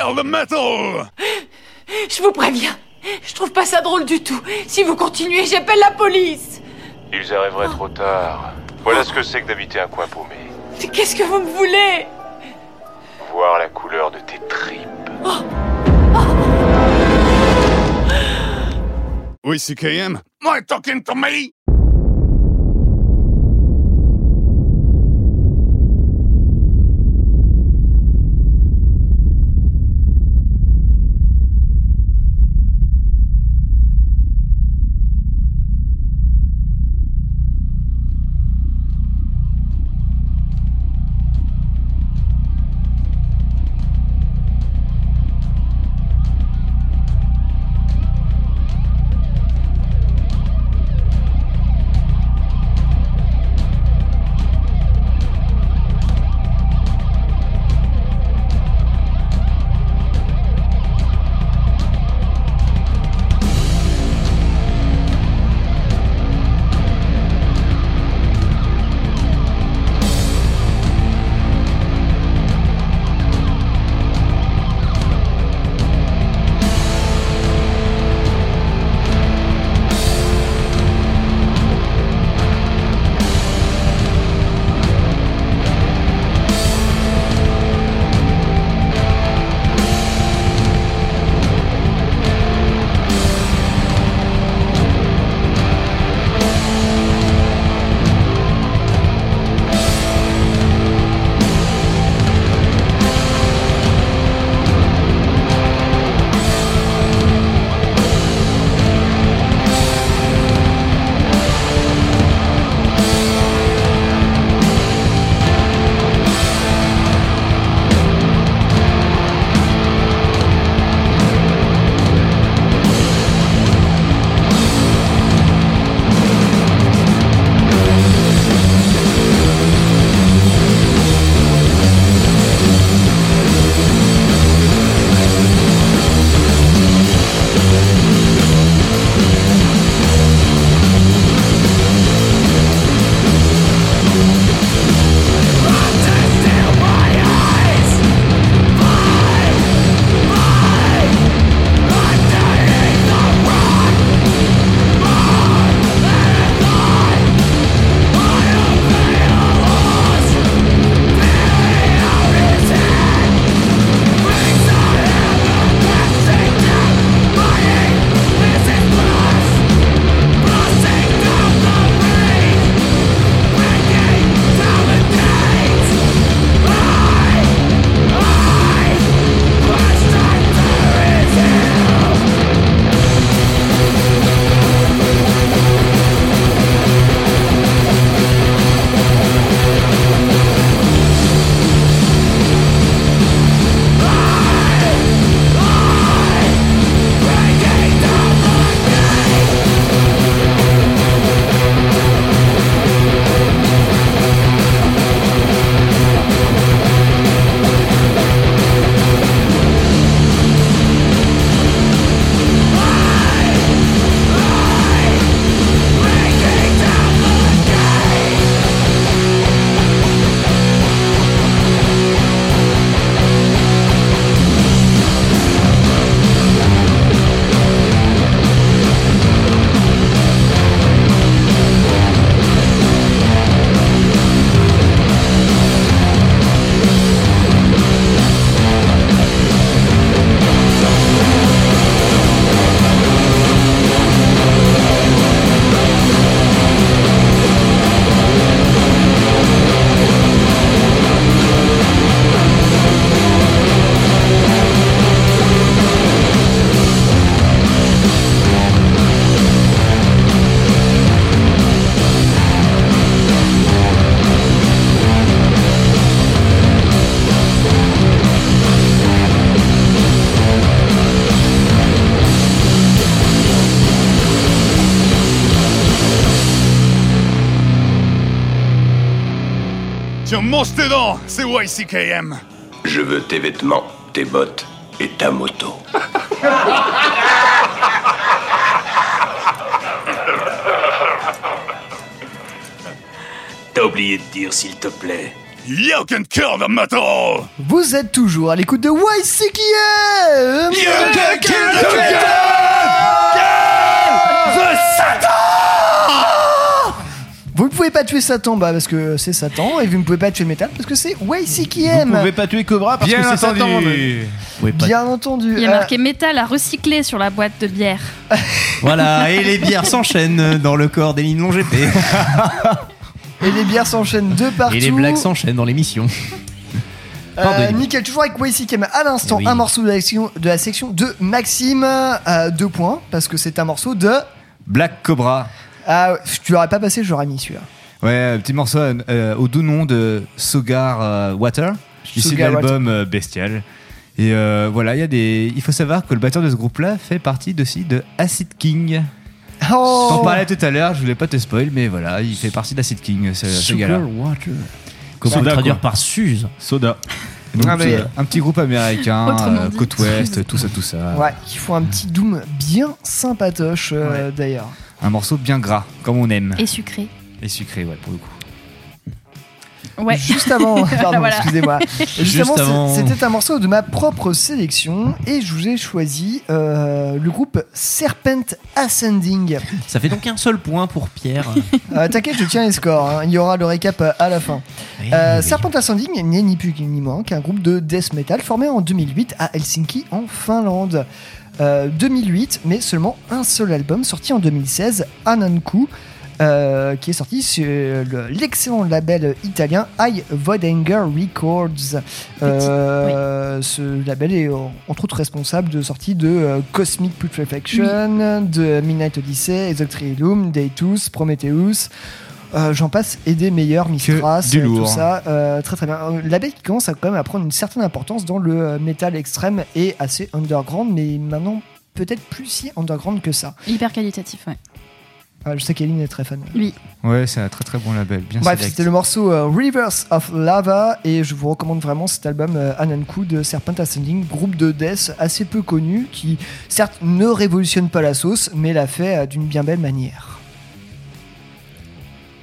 The metal Je vous préviens, je trouve pas ça drôle du tout. Si vous continuez, j'appelle la police. Ils arriveraient trop tard. Voilà ce que c'est que d'habiter un coin paumé. Mais Qu'est-ce que vous me voulez? Voir la couleur de tes tripes. YCKM, Am I talking to me? C'est YCKM Je veux tes vêtements, tes bottes et ta moto. T'as oublié de dire s'il te plaît. You can kill the metal Vous êtes toujours à l'écoute de YCKM You can kill the metal The Satan Vous ne pouvez pas tuer Satan bah, parce que c'est Satan et vous ne pouvez pas tuer le métal parce que c'est YCKM Vous pouvez pas tuer Cobra parce Bien que c'est entendu. Satan. mais- Oui, pas- Bien entendu. Il y a Euh, marqué métal à recycler sur la boîte de bière. [laughs] Voilà, et les bières s'enchaînent dans le corps des lignes non GP. et les bières s'enchaînent de partout. Et les blagues s'enchaînent dans l'émission. Euh, nickel, toujours avec YCKM à l'instant, Oui. un morceau de la, section, de la section de Maxime, euh, deux points, parce que c'est un morceau de. Black Cobra. Ah, tu l'aurais pas passé, j'aurais mis celui-là. Ouais, un petit morceau euh, au doux nom de Sogar euh, Water, Sogar l'album euh, Bestial. Et euh, voilà, il y a des. Il faut savoir que le batteur de ce groupe-là fait partie aussi de Acid King. Oh T'en parlais tout à l'heure, je voulais pas te spoil, mais voilà, il fait partie d'Acid King, ce, ce gars-là. Water. Comment Soda, le traduire quoi. par Suze Soda. [laughs] Donc, Ah, mais- un petit groupe américain, euh, côte ouest, tout ça, tout ça. Ouais, qui font un petit doom bien sympatoche euh, d'ailleurs. Un morceau bien gras, comme on aime. Et sucré. Et sucré, ouais, pour le coup. Ouais. Juste avant, [laughs] pardon, Voilà. excusez-moi. Avant. c'était un morceau de ma propre sélection et je vous ai choisi euh, le groupe Serpent Ascending. Ça fait donc un seul point pour Pierre. [laughs] Euh, T'inquiète, je tiens les scores. hein. Il y aura le récap à la fin. Euh, Serpent Ascending n'est ni plus ni moins qu'un groupe de death metal formé en 2008 à Helsinki, en Finlande. Euh, 2008, mais seulement un seul album sorti en 2016, Ananku, euh, qui est sorti sur le- l'excellent label italien I Voidinger Records. Euh, Ce label est euh, entre autres responsable de sorties de euh, Cosmic Putrefaction, de Midnight Odyssey, Exotrium, Deitus, Prometheus. Euh, J'en passe et des meilleurs, Mistras, du euh, tout ça. Euh, très très bien. Euh, Label qui commence à quand même à prendre une certaine importance dans le métal extrême et assez underground, mais maintenant peut-être plus si underground que ça. Hyper qualitatif, ouais. Ah, je sais qu'Eline est très fan. Oui. Ouais, c'est un très très bon label, bien Bref, c'était le morceau euh, Rivers of Lava et je vous recommande vraiment cet album euh, Ananku de Serpent Ascending, groupe de death assez peu connu qui certes ne révolutionne pas la sauce mais l'a fait euh, d'une bien belle manière.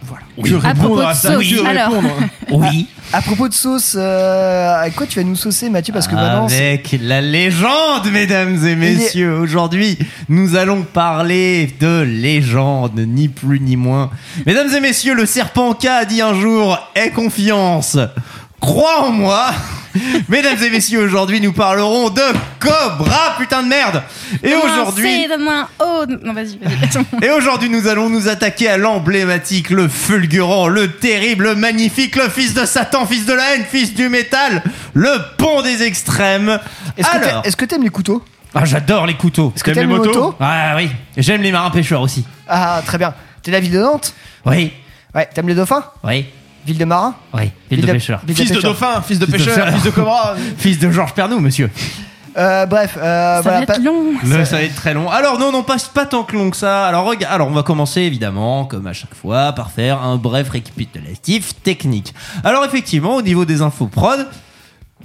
Voilà. Que À répondre à ça répondre [laughs] Oui. À propos de sauce, euh, à quoi tu vas nous saucer Mathieu Parce que maintenant Avec la légende, mesdames et messieurs, aujourd'hui, nous allons parler de légende, ni plus ni moins. Mesdames et messieurs, le serpent K a dit un jour Aie confiance, crois en moi. [laughs] Mesdames et messieurs, aujourd'hui, nous parlerons de Cobra, putain de merde. Et aujourd'hui. C'est haut. Non, vas-y, vas-y. [laughs] Et aujourd'hui, nous allons nous attaquer à l'emblématique, le fulgurant, le terrible, le magnifique, le fils de Satan, fils de la haine, fils du métal, le pont des extrêmes. Est-ce que Alors, t'a- est-ce que t'aimes les couteaux ah, j'adore les couteaux. Est-ce que t'aimes les motos Ah oui, j'aime les marins pêcheurs aussi. Ah, très bien. T'es la ville de Nantes Oui, Ouais, t'aimes les dauphins oui, Ville de marin oui. Ville de pêcheurs. ville Fils de dauphin, fils de pêcheur, pêcheur. fils de cobra. [laughs] Fils de Georges Pernou, monsieur. Euh, bref, euh, Ça voilà, va pas- être long. Le- ça va être très long. Alors non, non, pas, pas tant que long que ça. Alors regarde, alors on va commencer évidemment, comme à chaque fois, par faire un bref récapitulatif technique. Alors effectivement, au niveau des infos prod,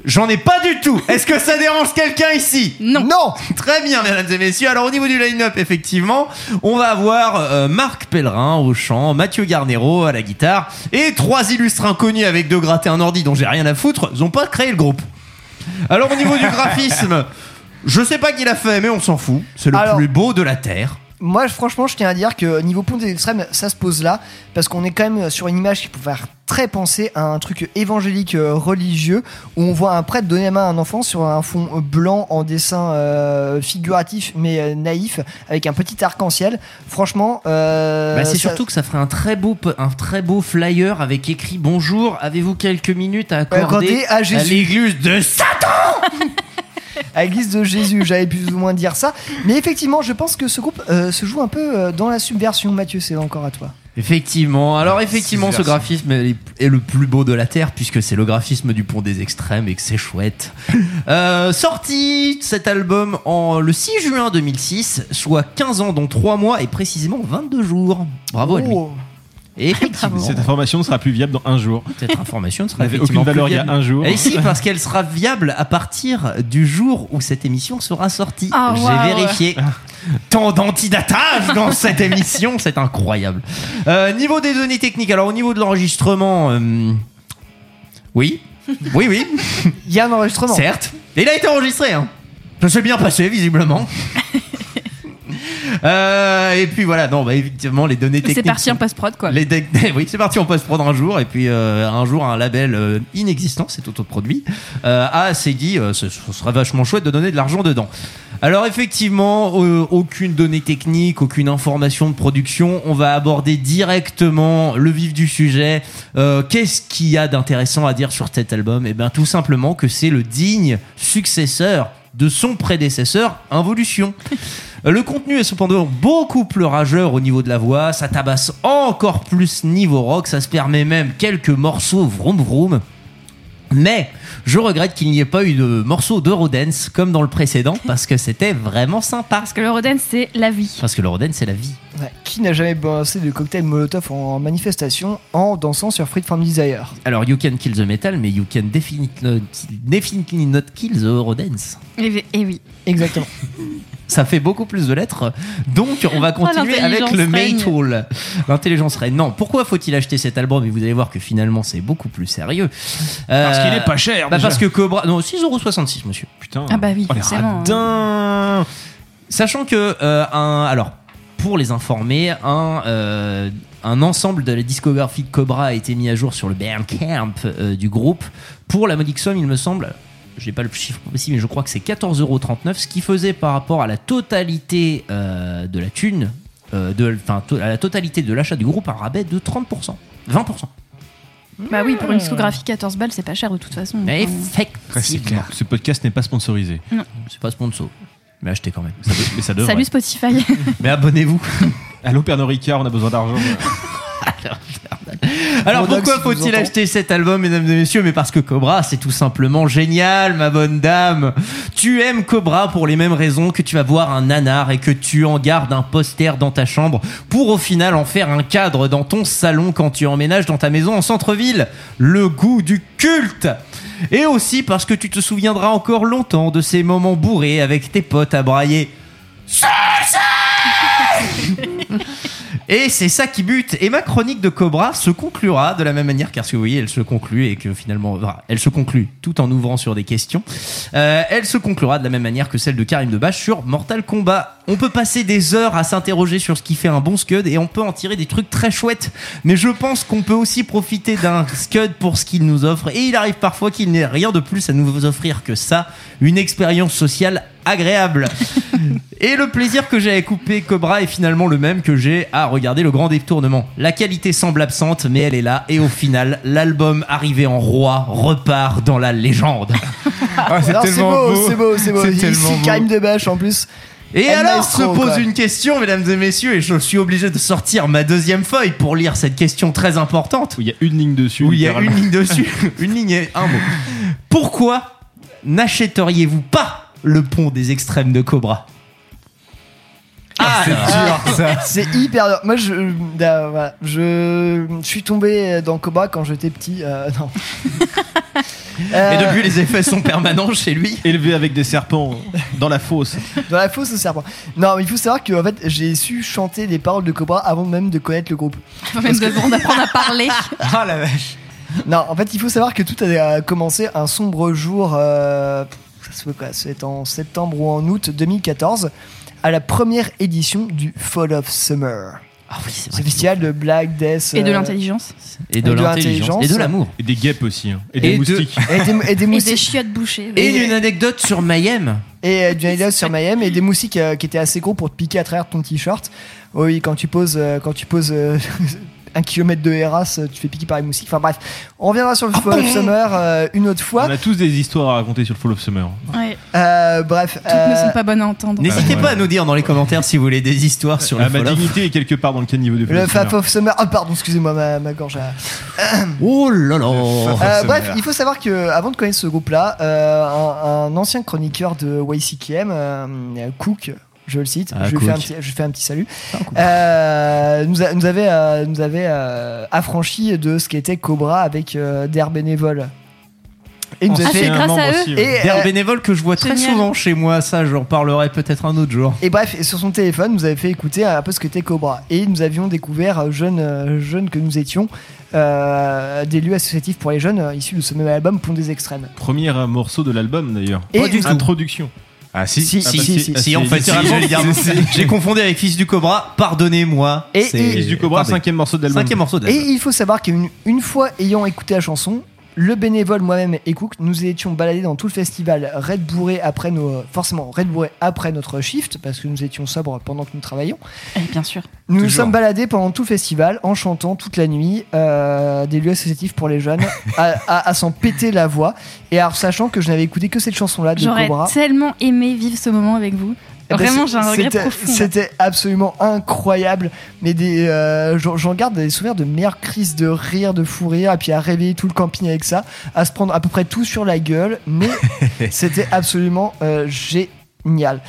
j'en ai pas du tout. Est-ce que ça dérange quelqu'un ici Non. Non Très bien, mesdames et messieurs. Alors, au niveau du line-up, effectivement, on va avoir euh, Marc Pellerin au chant, Mathieu Garnero à la guitare et trois illustres inconnus avec deux grattés un ordi dont j'ai rien à foutre. Ils ont pas créé le groupe. Alors, au niveau du graphisme, [laughs] je sais pas qui l'a fait, mais on s'en fout. C'est le Alors- plus beau de la Terre. Moi, franchement, je tiens à dire que niveau pont des extrêmes, ça se pose là, parce qu'on est quand même sur une image qui peut faire très penser à un truc évangélique euh, religieux, où on voit un prêtre donner la main à un enfant sur un fond blanc en dessin euh, figuratif mais euh, naïf, avec un petit arc-en-ciel. Franchement, euh, Bah, c'est ça- surtout que ça ferait un très beau, un très beau flyer avec écrit Bonjour, avez-vous quelques minutes à accorder, Accorder à Jésus. l'église de Satan? [laughs] à l'église de Jésus, j'allais plus ou moins dire ça. Mais effectivement, je pense que ce groupe euh, se joue un peu euh, dans la subversion. Mathieu, c'est encore à toi. Effectivement. Alors effectivement, ce graphisme est le plus beau de la terre puisque c'est le graphisme du pont des extrêmes et que c'est chouette. [laughs] Euh, sorti cet album en le 6 juin 2006, soit 15 ans dont 3 mois et précisément 22 jours. Bravo à lui. Et effectivement. Cette information sera plus viable dans un jour. Cette information ne sera effectivement aucune valeur plus il y a viable. un jour. Et si, parce qu'elle sera viable à partir du jour où cette émission sera sortie. Ah, J'ai vérifié. Tant d'antidatage dans [laughs] cette émission, c'est incroyable. Euh, niveau des données techniques, alors au niveau de l'enregistrement, euh, oui, oui, oui, Il y a un enregistrement. certes. Il a été enregistré, hein. Ça s'est bien passé, visiblement. [laughs] [laughs] Euh, et puis voilà, non, bah, effectivement, les données techniques. [laughs] C'est parti en post-prod, quoi. les oui, c'est parti, se prendre un jour, et puis euh, un jour, un label euh, inexistant, c'est autoproduit, euh, a s'est dit, ce, ce serait vachement chouette de donner de l'argent dedans. Alors effectivement, aucune donnée technique, aucune information de production, on va aborder directement le vif du sujet. Euh, Qu'est-ce qu'il y a d'intéressant à dire sur cet album? Eh bien tout simplement que c'est le digne successeur de son prédécesseur, Involution. Le contenu est cependant beaucoup plus rageur au niveau de la voix, ça tabasse encore plus niveau rock, ça se permet même quelques morceaux vroom vroom. Mais je regrette qu'il n'y ait pas eu de morceau d'Eurodance comme dans le précédent parce que c'était vraiment sympa. Parce que l'Eurodance, c'est la vie. Parce que l'Eurodance c'est la vie. Ouais. Qui n'a jamais balancé de cocktail Molotov en manifestation en dansant sur Free from Desire Alors you can kill the metal mais you can definitely not, definitely not kill the Eurodance. Et, et oui. Exactement. [laughs] Ça fait beaucoup plus de lettres. Donc, on va continuer avec le règne. Maytool. L'intelligence règne. Non, pourquoi faut-il acheter cet album? Et vous allez voir que finalement, c'est beaucoup plus sérieux. Euh, Parce qu'il est pas cher, bah déjà. parce que Cobra. Non, 6,66€, monsieur. Putain. Ah bah oui, Oh, forcément. radins. Sachant que, euh, un. Alors, pour les informer, un. euh, un ensemble de la discographie de Cobra a été mis à jour sur le Bandcamp euh, du groupe pour la modique somme, il me semble. Je n'ai pas le chiffre précis, mais je crois que c'est 14,39€, ce qui faisait par rapport à la totalité euh, de la thune, euh, de, à la totalité de l'achat du groupe, un rabais de 30%. 20%. Bah oui, pour une discographie, 14 balles, c'est pas cher de toute façon. Mais effectivement. Ce podcast n'est pas sponsorisé. C'est pas sponsor. Mais achetez quand même. Ça mais ça devrait. Salut Spotify. [laughs] Mais abonnez-vous. [laughs] Allô Pernod Ricard, on a besoin d'argent. [laughs] [laughs] Alors pourquoi faut-il acheter cet album, mesdames et messieurs? Mais parce que Cobra, c'est tout simplement génial, ma bonne dame. Tu aimes Cobra pour les mêmes raisons que tu vas voir un nanar et que tu en gardes un poster dans ta chambre pour au final en faire un cadre dans ton salon quand tu emménages dans ta maison en centre-ville. Le goût du culte et aussi parce que tu te souviendras encore longtemps de ces moments bourrés avec tes potes à brailler. [laughs] Et c'est ça qui bute. Et ma chronique de Cobra se conclura de la même manière, car si vous voyez, elle se conclut et que finalement, elle se conclut tout en ouvrant sur des questions. Euh, elle se conclura de la même manière que celle de Karim Debache sur Mortal Kombat. On peut passer des heures à s'interroger sur ce qui fait un bon Scud et on peut en tirer des trucs très chouettes. Mais je pense qu'on peut aussi profiter d'un Scud pour ce qu'il nous offre. Et il arrive parfois qu'il n'ait rien de plus à nous offrir que ça, une expérience sociale agréable. [laughs] Et le plaisir que j'ai à couper Cobra est finalement le même que j'ai à regarder le grand détournement. La qualité semble absente, mais elle est là. Et au final, l'album arrivé en roi repart dans la légende. [laughs] Alors, c'est beau, c'est beau, c'est beau. C'est Ici. Karim Debache en plus. Et alors se pose quoi. une question, mesdames et messieurs, et je suis obligé de sortir ma deuxième feuille pour lire cette question très importante. Il y a une ligne dessus. Où il y a une ligne dessus, [laughs] une ligne et un mot. Pourquoi n'achèteriez-vous pas le pont des extrêmes de Cobra Ah, c'est dur, ça. [laughs] C'est hyper dur. Moi, je, euh, voilà, je, je suis tombé dans Cobra quand j'étais petit. euh, [laughs] non. Et Euh, depuis, les effets sont permanents chez lui. Élevé avec des serpents dans la fosse. Dans la fosse au serpent. Non, mais il faut savoir que en fait, j'ai su chanter les paroles de Cobra avant même de connaître le groupe. Faut même de- d'apprendre à parler. [laughs] Ah la vache. Non, en fait, il faut savoir que tout a commencé un sombre jour. euh, être en septembre ou en août 2014, à la première édition du Fall of Summer. Ah oui, c'est Ce festival de Black Death. Et de euh, l'intelligence. Et de l'intelligence. Et de l'amour. Et des guêpes aussi. hein. Et des Et de- moustiques. Et des, et des Et des moustiques. chiottes bouchées. Et d'une anecdote sur Mayhem. Et euh, du anecdote sur Mayhem et des moustiques euh, qui étaient assez gros pour te piquer à travers ton t-shirt. Oui, quand tu poses, euh, quand tu poses euh, [laughs] un kilomètre de Heras, tu fais piquer par les moustiques. Enfin bref, on reviendra sur le Fall of Summer euh, une autre fois. On a tous des histoires à raconter sur le Fall of Summer. Ouais. Euh, bref. Toutes ne euh, sont pas bonnes à entendre. N'hésitez ouais. pas à nous dire dans les commentaires si vous voulez des histoires sur Ah, le ma Fall of. dignité est quelque part dans le caniveau du Fall Le Summer. of Summer. Ah, pardon, excusez-moi, ma, ma gorge. a- [coughs] Oh là là. Euh, bref, il faut savoir que avant de connaître ce groupe-là, euh, un, un ancien chroniqueur de YCKM, euh, Cook, je le cite, Ah, je, lui fais un petit, je lui fais un petit salut, euh, nous, a- nous avait, euh, nous avait euh, affranchi de ce qu'était Cobra avec euh, d'air bénévole. Et nous Ah, fait grâce à eux Et, D'air euh, bénévole que je vois très Génial. souvent chez moi, ça j'en parlerai peut-être un autre jour. Et bref, et sur son téléphone, nous avait fait écouter un peu ce qu'était Cobra. Et nous avions découvert, jeunes, jeunes que nous étions, euh, des lieux associatifs pour les jeunes issus de ce même album Pont des Extrêmes. Premier morceau de l'album d'ailleurs. Et. Introduction. Ah si, Si, Ah si, bah, si, si, ah, si, c'est en fait, si, littéralement- j'ai confondu avec Fils du Cobra, pardonnez-moi. Et- Fils du Cobra, cinquième morceau de l'album. Cinquième morceau de Et il faut savoir qu'une une fois ayant écouté la chanson, le bénévole, moi-même et Cook, nous étions baladés dans tout le festival, Red bourré après nos, forcément Red bourré après notre shift, parce que nous étions sobres pendant que nous travaillions. Eh, bien sûr. Nous nous sommes baladés pendant tout le festival en chantant toute la nuit euh, des lieux associatifs pour les jeunes, [laughs] à, à- à s'en péter la voix. Et alors, sachant que je n'avais écouté que cette chanson-là de J'aurais Cobra. tellement aimé vivre ce moment avec vous. Eh ben, Vraiment, j'ai un regret c'était- profond. C'était absolument incroyable. Mais des, euh, j'en j'en garde des souvenirs de meilleures crises de rire, de fou rire, et puis à réveiller tout le camping avec ça, à se prendre à peu près tout sur la gueule. Mais [laughs] c'était absolument euh, génial.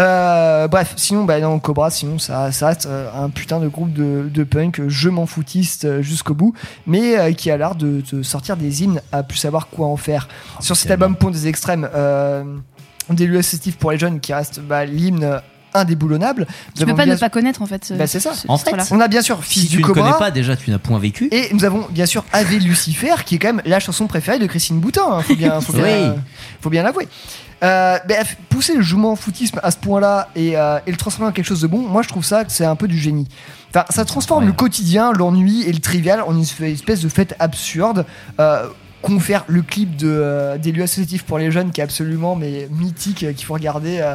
Euh, bref, sinon, bah, non, Cobra, sinon, ça, ça reste euh, un putain de groupe de, de punk, je m'en foutiste euh, jusqu'au bout, mais euh, qui a l'art de, de sortir des hymnes à plus savoir quoi en faire. Sur cet album Pont des Extrêmes, euh, des lieux assistifs pour les jeunes qui reste bah, l'hymne indéboulonnable. Tu peux pas ne pas connaître en fait. ce- Bah, c'est ça. ce En fait. On a bien sûr Fils Si du tu ne Cobra. connais pas, déjà tu n'as point vécu. Et nous avons bien sûr Ave Lucifer, qui est quand même la chanson préférée de Christine Boutin. hein, faut bien, faut [laughs] bien, Oui. euh, faut bien l'avouer. Euh, bref, pousser le jouement foutisme à ce point-là et, euh, et le transformer en quelque chose de bon, moi je trouve ça que c'est un peu du génie. Enfin, ça transforme le quotidien, l'ennui et le trivial en une espèce de fête absurde. Euh, confère le clip de, euh, des lieux associatifs pour les jeunes qui est absolument mais mythique euh, qu'il faut regarder euh,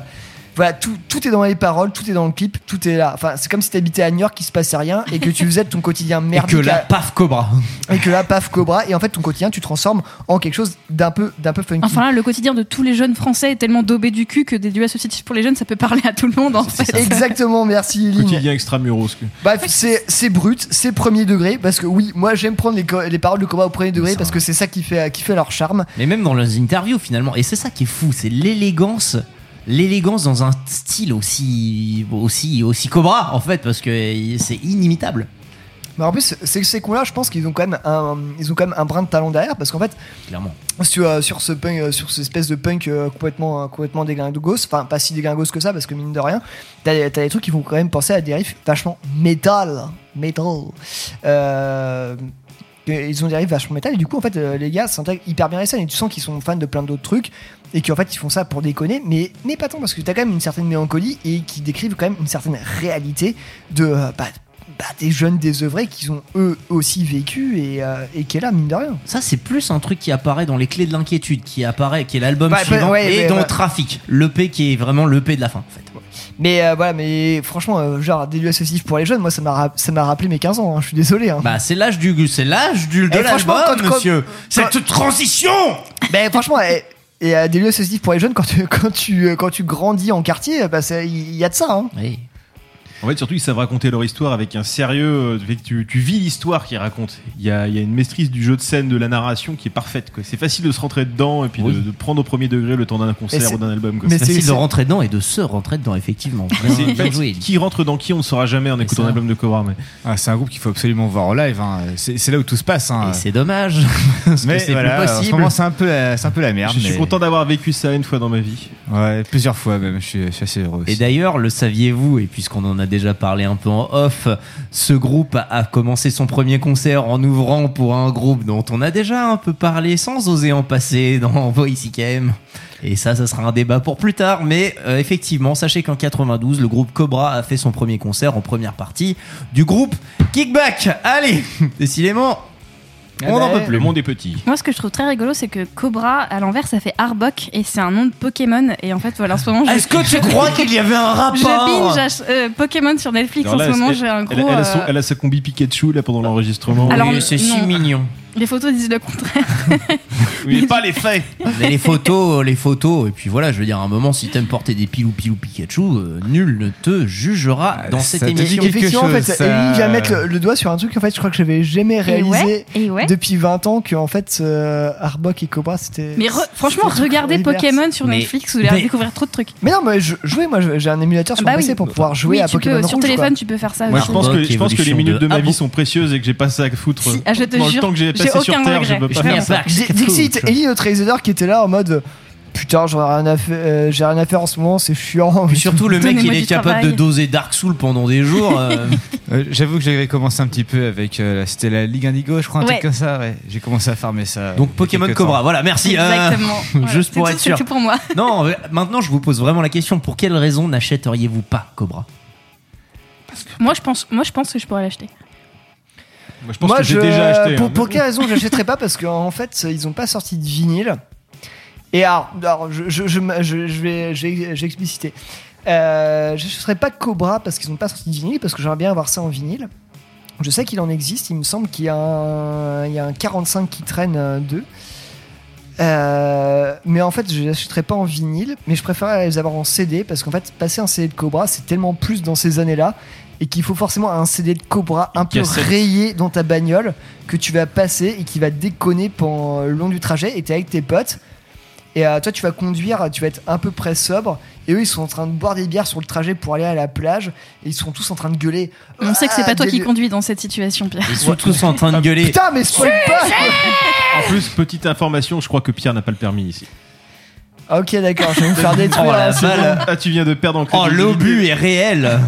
voilà tout, tout est dans les paroles tout est dans le clip tout est là enfin c'est comme si t'habitais à New York qu'il se passait rien et que tu [laughs] faisais de ton quotidien Et merdique que là, paf, Cobra. et que là paf cobra et en fait ton quotidien tu transformes en quelque chose d'un peu d'un peu funky Enfin là, le quotidien de tous les jeunes français est tellement daubé du cul que des lieux associatifs pour les jeunes, ça peut parler à tout le monde en fait. exactement merci Lynn Quotidien extramuros. Bref, c'est c'est brut, c'est premier degré parce que oui, moi j'aime prendre les, les paroles de Cobra au premier degré parce que c'est ça qui fait qui fait leur charme. Mais même dans leurs interviews finalement, et c'est ça qui est fou, c'est l'élégance. L'élégance dans un style aussi, aussi, aussi Cobra en fait, parce que c'est inimitable. Mais en plus, c'est que ces cons-là, je pense qu'ils ont quand même un ils ont quand même un brin de talent derrière parce qu'en fait, Clairement. sur, euh, sur ce punk, euh, sur cette espèce de punk euh, complètement euh, complètement dégringos, enfin pas si dégringos que ça parce que mine de rien, t'as des- t'as des trucs qui vont quand même penser à des riffs vachement métal. Euh, ils ont des riffs vachement métal et du coup en fait les gars s'intègrent hyper bien à la scène et tu sens qu'ils sont fans de plein d'autres trucs et qu'en fait ils font ça pour déconner mais, mais pas tant parce que t'as quand même une certaine mélancolie et qui décrivent quand même une certaine réalité de euh, bah, bah, des jeunes désœuvrés qui ont eux aussi vécu et, euh, et qui est là mine de rien. Ça, c'est plus un truc qui apparaît dans Les Clés de l'Inquiétude, qui apparaît, qui est l'album Bah, suivant, bah, ouais, et mais, dans ouais. Trafic, l'EP qui est vraiment l'EP de la fin, en fait. Mais euh, voilà, mais franchement, euh, genre des lieux associatifs pour les jeunes, moi ça m'a rap- ça m'a rappelé mes 15 ans. hein, je suis désolé. Hein. Bah, c'est l'âge du, c'est l'âge du, de franchement, l'album, monsieur. quand- Cette transition! Ben franchement, et, et, euh, des lieux associatifs pour les jeunes quand tu [laughs] quand tu euh, quand tu grandis en quartier, bah il y, a de ça. Hein. Oui. En fait, surtout, ils savent raconter leur histoire avec un sérieux. euh, fait que tu, tu vis l'histoire qu'ils racontent. Il y a, il y a une maîtrise du jeu de scène, de la narration qui est parfaite. quoi. C'est facile de se rentrer dedans et puis de, de prendre au premier degré le temps d'un concert ou d'un album. quoi. C'est facile de rentrer dedans et de se rentrer dedans, effectivement. [laughs] Bien, bien joué. Qui rentre dans qui, on ne saura jamais en écoutant un album de Cobra. Mais... Ah, c'est un groupe qu'il faut absolument voir en live. hein. C'est c'est là où tout se passe. hein. Et c'est dommage. [laughs] parce Mais que c'est voilà, plus En ce moment, c'est un peu, la- c'est un peu la merde. Je suis mais- content d'avoir vécu ça une fois dans ma vie. Ouais, plusieurs fois même. Je suis, je suis assez heureux. Et d'ailleurs, le saviez-vous, et puisqu'on en a déjà parlé un peu en off, ce groupe a commencé son premier concert en ouvrant pour un groupe dont on a déjà un peu parlé sans oser en passer dans [laughs] Voice IKM. Et ça, ça sera un débat pour plus tard. Mais euh, effectivement, sachez qu'en 92, le groupe Cobra a fait son premier concert en première partie du groupe Kickback. Allez, [laughs] décidément, on n'en peut plus. Le monde est petit. Moi, ce que je trouve très rigolo, c'est que Cobra, à l'envers, ça fait Arbok et c'est un nom de Pokémon. Et en fait, voilà, en ce moment. je- Est-ce que tu crois qu'il y avait un [laughs] rapport Je binge euh, Pokémon sur Netflix Alors en là, ce moment. elle- J'ai un elle, gros. elle a son- euh, elle a sa combi Pikachu là pendant l'enregistrement. Alors, Oui, c'est si non. mignon. Les photos disent le contraire. [laughs] Oui, pas les faits. Mais les photos, les photos, et puis voilà, je veux dire, à un moment, si t'aimes porter des pilou pilou Pikachu, euh, nul ne te jugera dans cette Ça te dit émission. Effectivement, en fait, Ellie vient mettre le, le doigt sur un truc en fait, je crois que j'avais jamais réalisé ouais, et ouais. depuis 20 ans que en fait, euh, Arbok et Cobra c'était. Mais re- franchement, c'était regardez. Pokémon sur Mais- Netflix, vous allez mais- découvrir trop de trucs. Mais non, mais je, jouer, moi je- j'ai un émulateur sur Bah mon oui. PC pour pouvoir jouer Oui, à tu Pokémon peux, sur Rouge, téléphone, quoi. tu peux faire ça Moi, aussi. je pense, que, je pense que les minutes de ma Abo. vie sont précieuses et que j'ai pas ça à foutre. Si, ah, je te Dans jure, le temps que j'ai j'ai passé sur aucun Terre, je regret. peux Je pas faire ça. Dixit, Ellie le Tracer qui était là en mode putain, j'en ai rien à faire, euh, j'ai rien à faire en ce moment, c'est chiant. Puis surtout, le mec, il est capable de travail. doser Dark Soul pendant des jours. euh, [laughs] Euh, J'avoue que j'avais commencé un petit peu avec. euh, C'était la Ligue Indigo, je crois, un Ouais. truc comme ça. Ouais. J'ai commencé à farmer ça. Donc Pokémon Cobra, temps. voilà, merci. euh, Exactement. [laughs] Voilà, juste pour être sûr. C'est tout pour moi. [laughs] Non, euh, maintenant je vous pose vraiment la question pour quelle raison n'achèteriez-vous pas Cobra? Moi, je pense, moi, je pense que je pourrais l'acheter. Moi, je pense Moi, que j'ai je- déjà acheté. Pour, hein. pour quelle raison j'achèterais pas Parce qu'en fait, ils ont pas sorti de vinyle. Et alors, alors, je, je, je, je- je vais, je vais- je vais expliciter. Euh, j'achèterais pas Cobra parce qu'ils ont pas sorti de vinyle, parce que j'aimerais bien avoir ça en vinyle. Je sais qu'il en existe, il me semble qu'il y a un, il y a un 45 qui traîne euh, d'eux. Euh, mais en fait, je les achèterais pas en vinyle, mais je préférerais les avoir en CD parce qu'en fait, passer un CD de Cobra, c'est tellement plus dans ces années-là et qu'il faut forcément un CD de Cobra un peu Cassette. rayé dans ta bagnole que tu vas passer et qui va déconner pendant le long du trajet et t'es avec tes potes. Et euh, toi, tu vas conduire, tu vas être un peu près sobre. Et eux, ils sont en train de boire des bières sur le trajet pour aller à la plage. Et ils sont tous en train de gueuler. On sait que c'est Ah, pas toi qui conduis dans cette situation, Pierre. Ils sont tous en train de gueuler. Putain, mais spoil pas En plus, petite information, je crois que Pierre n'a pas le permis ici. Ok, d'accord, je vais me faire [laughs] détruire. Oh la là, c'est balle. bon. Ah, tu viens de perdre en Oh, l'obus est réel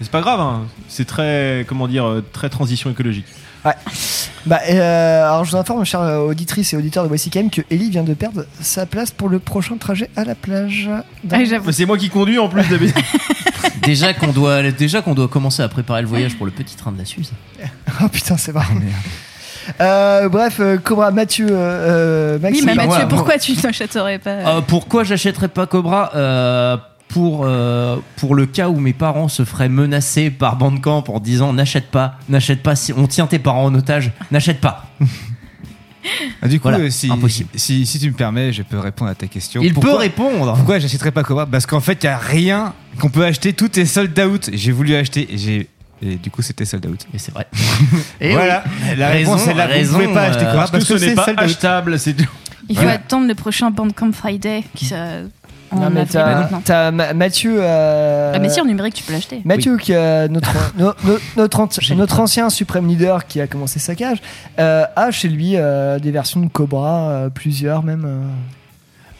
C'est pas grave, hein. c'est très, comment dire, euh, très transition écologique. Ouais. Bah, euh, alors je vous informe, chers euh, auditrices et auditeurs de YCKM, que Ellie vient de perdre sa place pour le prochain trajet à la plage. Dans- Ah, j'avoue. C'est moi qui conduis en plus d'habitude. [laughs] Déjà qu'on doit, déjà qu'on doit commencer à préparer le voyage pour le petit train de la Suze. [laughs] oh putain, c'est marrant. Euh, bref, euh, Cobra, Mathieu, euh, euh, Oui, Maxime. mais Mathieu, pourquoi tu n'achèterais pas euh, Euh, pourquoi j'achèterais pas Cobra Euh, pour, euh, pour le cas où mes parents se feraient menacer par Bandcamp en disant n'achète pas, n'achète pas, si on tient tes parents en otage, n'achète pas. Ah, du coup, Voilà, euh, si, impossible. Si, si tu me permets, je peux répondre à ta question. Il Pourquoi- peut répondre. Pourquoi j'achèterais pas Cobra? Parce qu'en fait, il y a rien qu'on peut acheter. Tout est sold out. J'ai voulu acheter et j'ai. Et du coup, c'était sold out. Et c'est vrai. [laughs] Et voilà. La réponse est là. Vous ne raison, pouvez pas acheter euh, Cobra Parce que ce n'est c'est pas sold out. achetable, c'est tout. Il faut Voilà. attendre le prochain Bandcamp Friday qui ça. Non, mais t'as, t'as Ma- Mathieu. euh, Ah, mais si en numérique tu peux l'acheter. Mathieu, qui est notre, [laughs] no- no- notre, an- notre ancien suprême leader qui a commencé sa cage, euh, a chez lui euh, des versions de Cobra, euh, plusieurs même.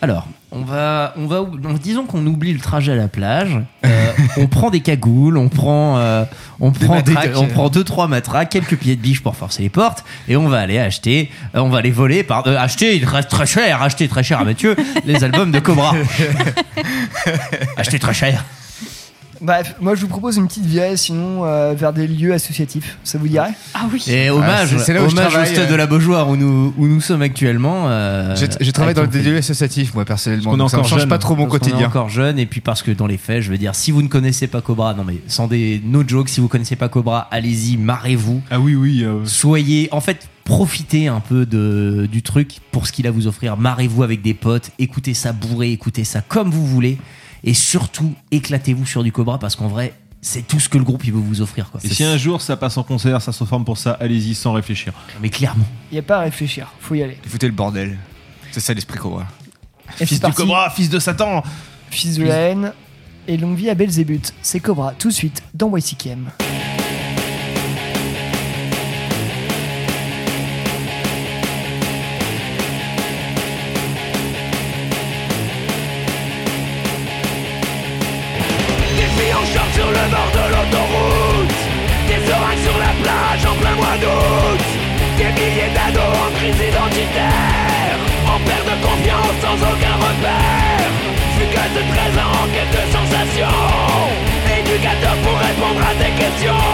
Alors, on va, on va, disons qu'on oublie le trajet à la plage. [laughs] euh, on prend des cagoules, on prend, euh, on prend, des- on prend deux trois matraques, quelques pieds de biche pour forcer les portes, et on va aller acheter, euh, on va aller voler, par, euh, acheter, il reste très cher, acheter très cher à Mathieu les albums de Cobra. [laughs] acheter très cher. Bref, moi je vous propose une petite virée sinon euh, vers des lieux associatifs. Ça vous dirait? Ah oui. Et hommage, c'est- c'est là où je hommage au travaille, stade euh. de la Beaujoire où nous, où nous sommes actuellement. euh, Je, je travaille dans le avec ton DDE associatif, moi, personnellement. Parce qu'on est donc ça ne encore change jeune. pas trop mon Parce qu'on est quotidien. encore jeune et puis parce que dans les faits, je veux dire, si vous ne connaissez pas Cobra, non mais sans des no jokes, si vous connaissez pas Cobra, allez-y, marrez-vous, Ah oui, oui. euh, soyez, en fait, profitez un peu de du truc pour ce qu'il a à vous offrir. Marrez-vous avec des potes, écoutez ça bourré, écoutez ça comme vous voulez et surtout éclatez-vous sur du Cobra parce qu'en vrai, c'est tout ce que le groupe il veut vous offrir quoi. Et si un jour ça passe en concert, ça se forme pour ça, allez-y sans réfléchir. Mais clairement. Il n'y a pas à réfléchir, faut y aller. Foutez le bordel. C'est ça l'esprit Cobra. Et Fils du parti. Cobra, fils de Satan Fils de la haine et longue vie à Belzébuth. C'est Cobra tout de suite dans YCKM. Sans aucun repère. Fugueuse de 13 ans en quête de sensations. Éducateur pour répondre à tes questions.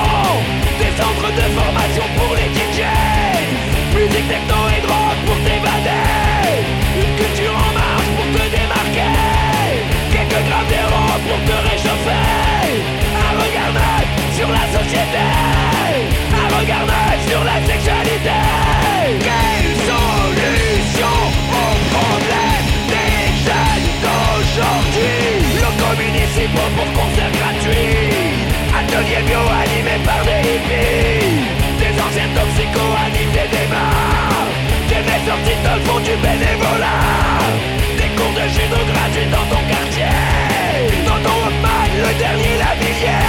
Des centres de formation pour les DJs Musique techno et drogue pour t'évader. Une culture en marche pour te démarquer. Quelques grammes d'héros pour te réchauffer. Un regard sur la société concert gratuit. Atelier bio animé par des hippies. Des anciens toxicos animent des démarres Des maisons titles font du bénévolat. Des cours de judo gratuits dans ton quartier. Dans ton Walkman, le dernier lavillier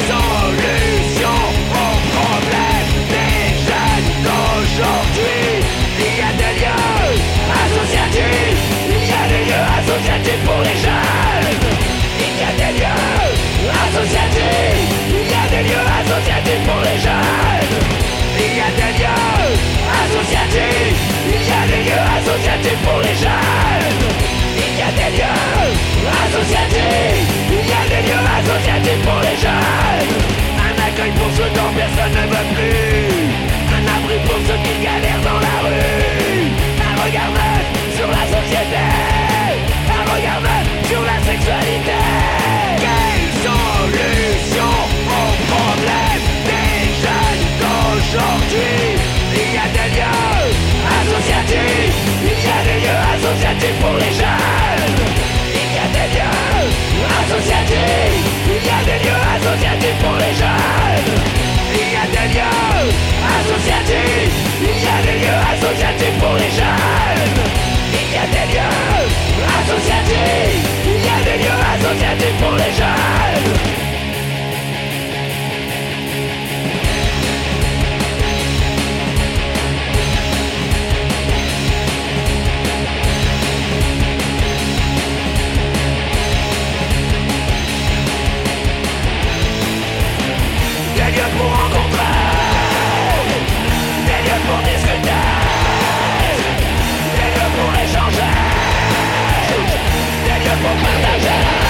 Résolution aux problèmes des jeunes d'aujourd'hui. Il y a des lieux associatifs. Il y a des lieux associatifs pour les jeunes il y a des lieux associatifs pour les jeunes. Il y a des lieux associatifs, il y a des lieux associatifs pour les jeunes. Il y a des lieux associatifs, il y a des lieux associatifs pour les jeunes. Un accueil pour ceux dont personne ne veut plus. Un abri pour ceux qui galèrent dans la rue. Un regard neuf sur la société. Un regard neuf sur la sexualité. Des jeunes d'aujourd'hui Il y a des lieux associatifs. Il y a des lieux associatifs pour les jeunes. Il y a des lieux associatifs. Il y a des lieux associatifs pour les jeunes. Il y a des lieux associatifs. Il y a des lieux associatifs pour les jeunes. Il y a des lieux associatifs. Il y a des lieux associatifs pour les jeunes. Des lieux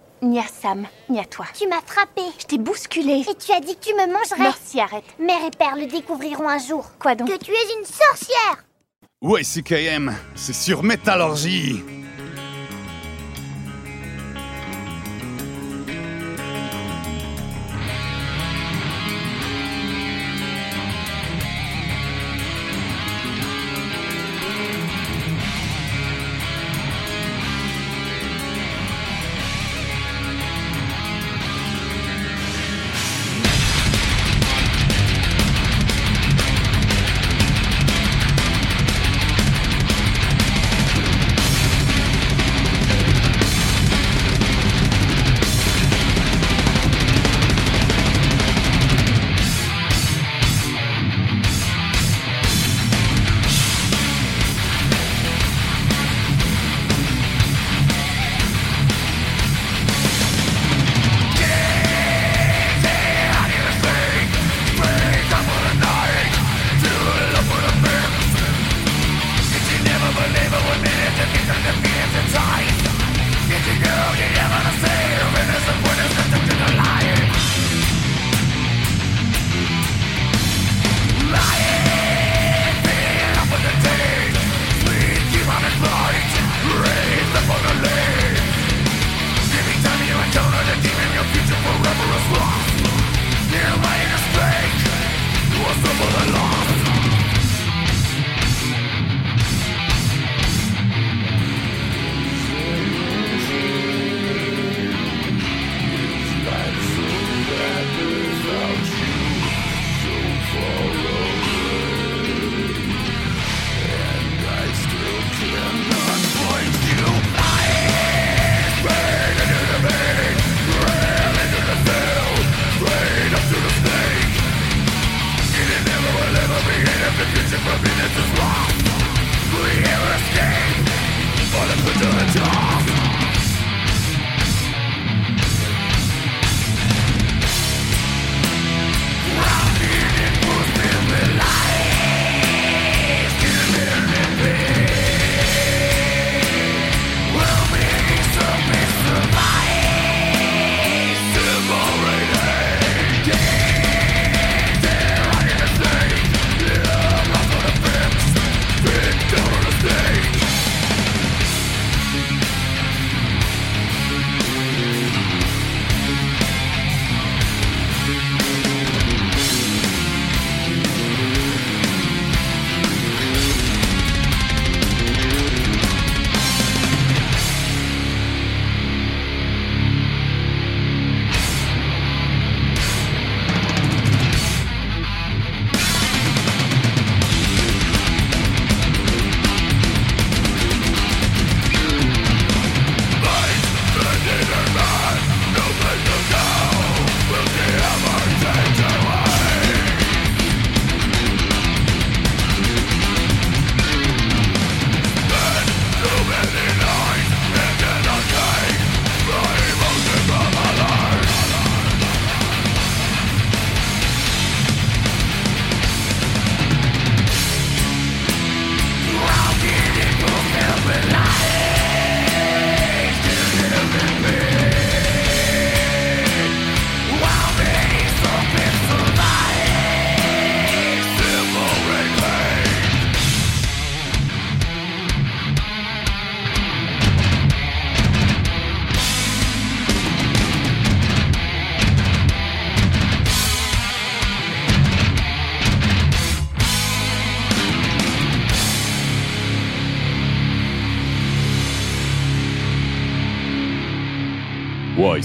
Ni à Sam, ni à toi. Tu m'as frappé. Je t'ai bousculé. Et tu as dit que tu me mangerais. Merci, arrête. Mère et père le découvriront un jour. Quoi donc? Que tu es une sorcière. YCKM, c'est sur Métallurgie.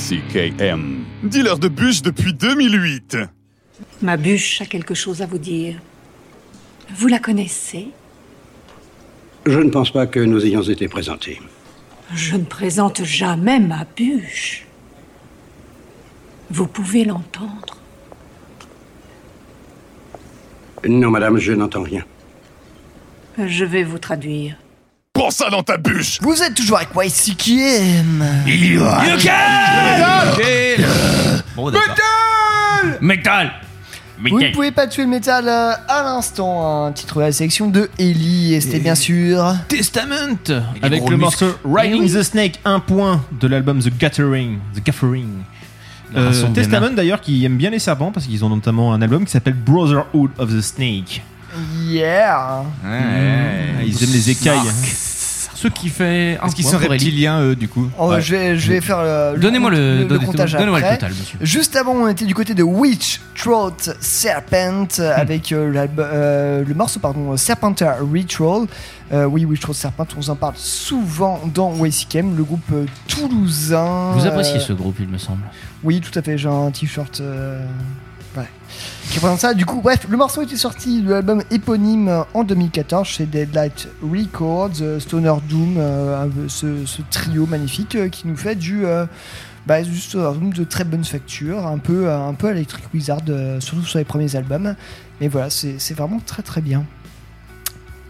YCKM, dealer de bûches depuis 2008. Ma bûche a quelque chose à vous dire. Vous la connaissez? Je ne pense pas que nous ayons été présentés. Je ne présente jamais ma bûche. Vous pouvez l'entendre? Non, madame, je n'entends rien. Je vais vous traduire. Prends ça dans ta bûche Vous êtes toujours avec YCKM. Bon, d'accord. Metal Vous ne pouvez pas tuer le métal euh, à l'instant. Un titre de la sélection de Ellie. Et c'était bien sûr. Testament Avec gros le muscles. morceau Riding oui. the Snake, un point de l'album The Gathering. The Gathering. Euh. Testament d'ailleurs qui aime bien les serpents parce qu'ils ont notamment un album qui s'appelle Brotherhood of the Snake. Yeah. Mmh. Ils aiment les écailles. Ce qui fait un Est-ce qu'ils point sont pour Ellie. reptiliens, eux, du coup Oh, Ouais. je, vais, je vais faire le, Donnez-moi le- donnez- comptage donnez-moi le après. total, monsieur. Juste avant, on était du côté de Witch Throat Serpent euh, avec euh, euh, le morceau pardon, Serpenter Ritual. Euh, oui, Witch Throat Serpent, on en parle souvent dans WCKM, le groupe euh, toulousain. Vous appréciez euh, ce groupe, il me semble. Oui, tout à fait. J'ai un t-shirt. euh, ouais. Qui représente ça. Du coup, bref, le morceau était sorti de l'album éponyme en 2014 chez Deadlight Records, euh, Stoner Doom, euh, ce, ce trio magnifique euh, qui nous fait du. euh, bah, Doom de très bonne facture, un peu, un peu Electric Wizard, euh, surtout sur les premiers albums. Mais voilà, c'est c'est vraiment très très bien.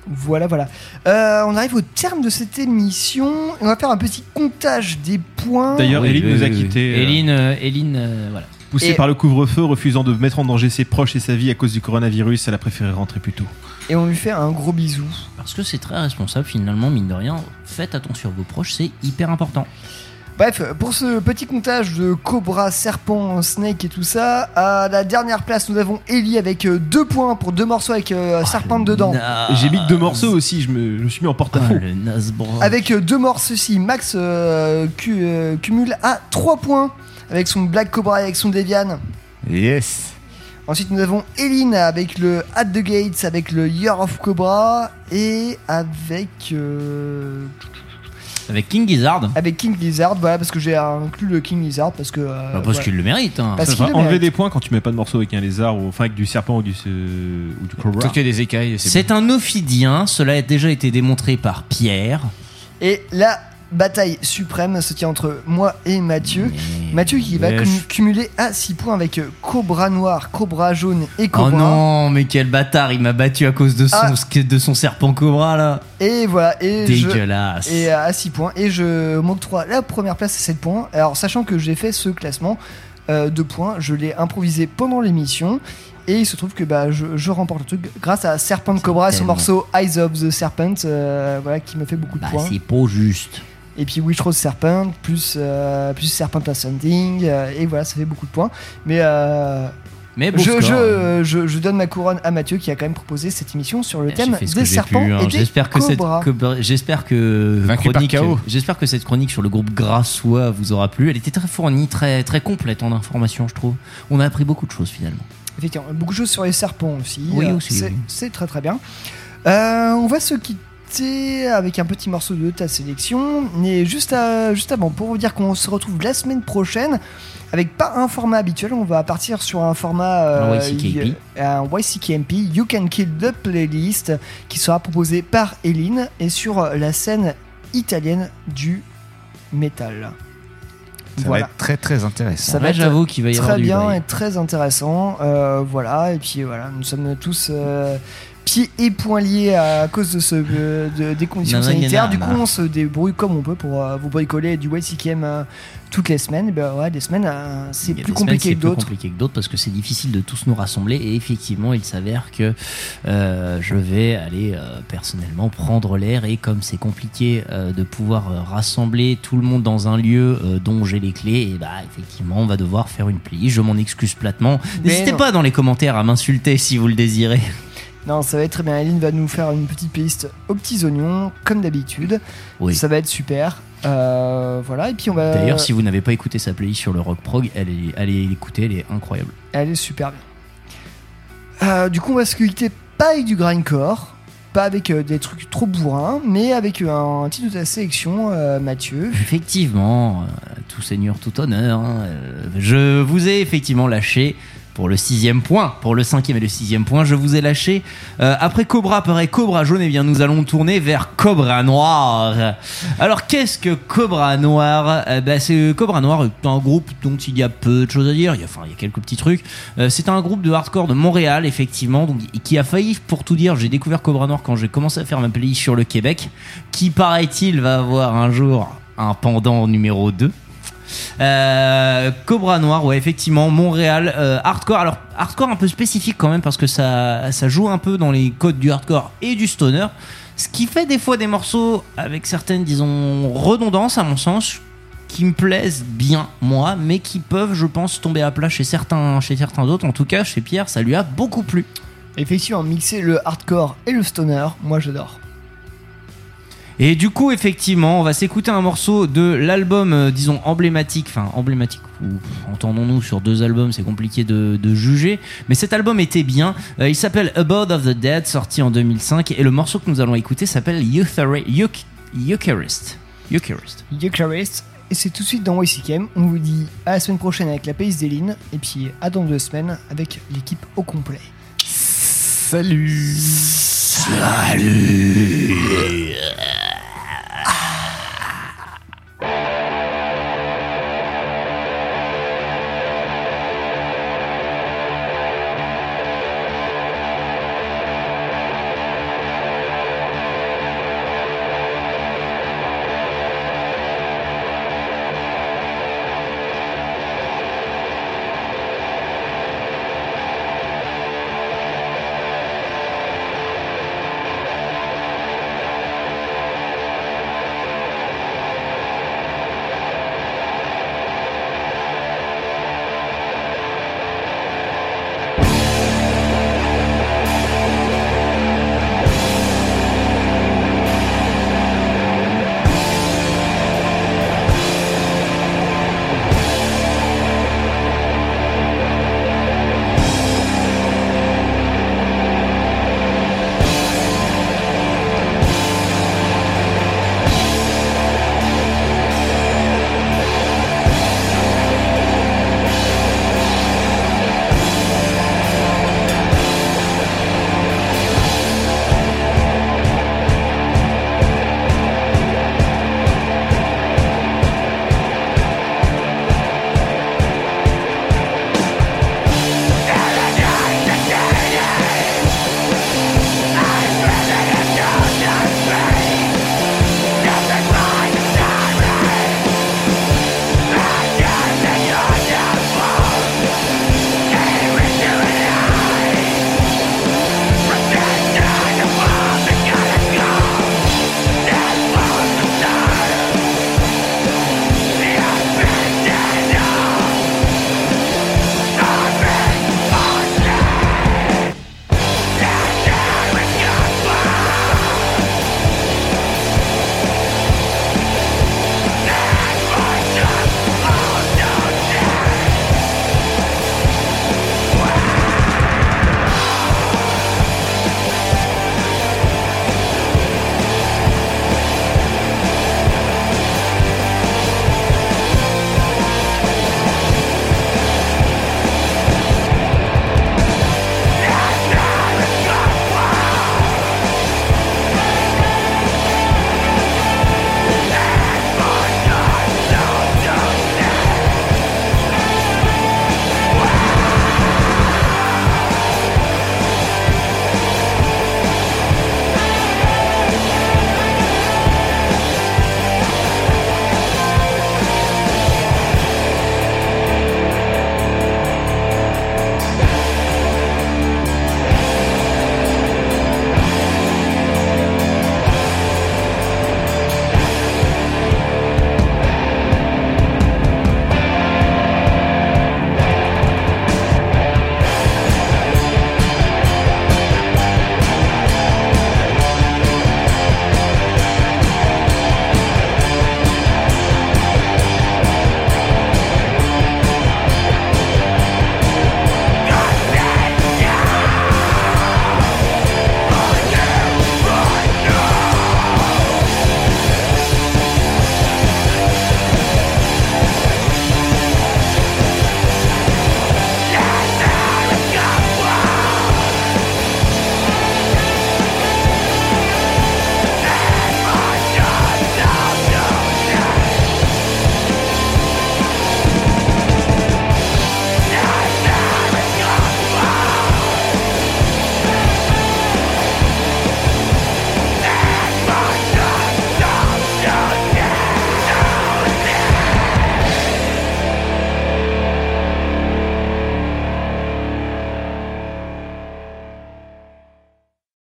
Voilà, voilà. Euh, on arrive au terme de cette émission. On va faire un petit comptage des points. D'ailleurs, Oui, Eline oui, nous a oui, oui. quittés. euh, Eline, euh, Eline, euh, voilà. Poussée Et- par le couvre-feu, refusant de mettre en danger ses proches et sa vie à cause du coronavirus, elle a préféré rentrer plus tôt. Et on lui fait un gros bisou. Parce que c'est très responsable, finalement, mine de rien. Faites attention à vos proches, c'est hyper important. Bref, pour ce petit comptage de Cobra, Serpent, Snake et tout ça, à la dernière place, nous avons Ellie avec euh, deux points pour deux morceaux avec euh, Serpent dedans. J'ai mis que deux morceaux aussi, je me, je me suis mis en porte-à-faux. Nasbro. Avec euh, deux morceaux aussi, Max euh, cu- euh, cumule à 3 points avec son Black Cobra et avec son Devian. Yes. Ensuite, nous avons Eline avec le At the Gates, avec le Year of Cobra et avec. euh, Avec King Gizzard. avec King Lizard, voilà, parce que j'ai inclus le King Lizard parce que. euh, Bah, parce voilà. qu'il le mérite. Hein. Parce Ça qu'il va le enlever mérite. des points quand tu mets pas de morceau avec un lézard ou enfin avec du serpent ou du, euh, ou du cobra. Tant qu'il y a des écailles, c'est C'est un ophidien, cela a déjà été démontré par Pierre. Et la bataille suprême se tient entre moi et Mathieu. Mathieu qui va cum- cumuler à 6 points avec euh, Cobra Noir, Cobra Jaune et Oh Cobra. non, mais quel bâtard, il m'a battu à cause de son, Ah. de son serpent cobra là. Et voilà. Et je- Dégueulasse. et à 6 points. Et je m'octroie la première place à 7 points. Alors, sachant que j'ai fait ce classement euh, de points, je l'ai improvisé pendant l'émission. Et il se trouve que bah, je, je remporte le truc grâce à Serpent Cobra son tellement- morceau Eyes of the Serpent, euh, voilà, qui me fait beaucoup de Bah, points. c'est pas juste. Et puis Witch Rose Serpent, plus, euh, plus Serpent Ascending, euh, et voilà, ça fait beaucoup de points. Mais, euh, Mais je, je, je, je donne ma couronne à Mathieu qui a quand même proposé cette émission sur le thème des serpents pu, hein. et des J'espère que cette cobras. que- j'espère que Vaincu par chronique, j'espère que cette chronique sur le groupe Grassois vous aura plu. Elle était très fournie, très très complète en informations, je trouve. On a appris beaucoup de choses finalement. Effectivement, beaucoup de choses sur les serpents aussi. Oui, aussi, C'est oui. c'est très très bien. Euh, on va se quitter avec un petit morceau de ta sélection. Mais juste, à- juste avant, pour vous dire qu'on se retrouve la semaine prochaine avec pas un format habituel, on va partir sur un format euh, Un YCKMP. y- un YCKMP, You Can Kill the Playlist, qui sera proposé par Eline et sur la scène italienne du métal. Ça Voilà. va être très très intéressant. Ça va être j'avoue qu'il va y avoir très bien et très intéressant. Euh, voilà, et puis voilà, nous sommes tous euh, pieds et poings liés à cause de ce, euh, de- des conditions sanitaires. Du coup, on se débrouille comme on peut pour euh, vous bricoler du YCKM euh, toutes les semaines. Et ben ouais, des semaines, euh, c'est plus compliqué c'est que plus d'autres. compliqué que d'autres parce que c'est difficile de tous nous rassembler et effectivement il s'avère que je vais aller personnellement prendre l'air et comme c'est compliqué de pouvoir rassembler tout le monde dans un lieu dont j'ai les clés et bah effectivement on va devoir faire une plie je m'en excuse platement n'hésitez pas dans les commentaires à m'insulter si vous le désirez Non, ça va être très bien. Aline va nous faire une petite playlist aux petits oignons, comme d'habitude. Oui. Ça va être super. Euh, voilà, et puis on va. d'ailleurs si vous n'avez pas écouté sa playlist sur le rock prog elle est, allez l'écouter elle est incroyable Elle est super bien. Euh, du coup, on va se quitter pas avec du grindcore, pas avec euh, des trucs trop bourrins, mais avec euh, un titre de ta sélection, Mathieu. Effectivement, tout seigneur, tout honneur. hein, je vous ai effectivement lâché pour le sixième point, pour le cinquième et le sixième point, je vous ai lâché. Euh, après Cobra apparaît Cobra jaune, et bien nous allons tourner vers Cobra noir. Alors qu'est-ce que Cobra noir? Euh, bah, c'est Cobra noir, un groupe dont il y a peu de choses à dire. A, enfin, il y a quelques petits trucs. Euh, c'est un groupe de hardcore de Montréal, effectivement, qui a failli, pour tout dire, j'ai découvert Cobra noir quand j'ai commencé à faire ma playlist sur le Québec, qui paraît-il va avoir un jour un pendant numéro 2. Euh, Cobra Noir, ouais, effectivement, Montréal, euh, hardcore. Alors, hardcore un peu spécifique quand même parce que ça, ça joue un peu dans les codes du hardcore et du stoner. Ce qui fait des fois des morceaux avec certaines, disons, redondances à mon sens, qui me plaisent bien, moi, mais qui peuvent, je pense, tomber à plat chez certains, chez certains autres. En tout cas, chez Pierre, ça lui a beaucoup plu. Effectivement, mixer le hardcore et le stoner, moi j'adore. Et du coup, effectivement, on va s'écouter un morceau de l'album, euh, disons, emblématique, enfin, emblématique, ou entendons-nous sur deux albums, c'est compliqué de, de juger, mais cet album était bien. Euh, il s'appelle Abode of the Dead, sorti en 2005, et le morceau que nous allons écouter s'appelle Eucharist. Eucharist. Eucharist, et c'est tout de suite dans YCKM. On vous dit à la semaine prochaine avec la Pays d'Eline, et puis à dans deux semaines avec l'équipe au complet. Salut Salut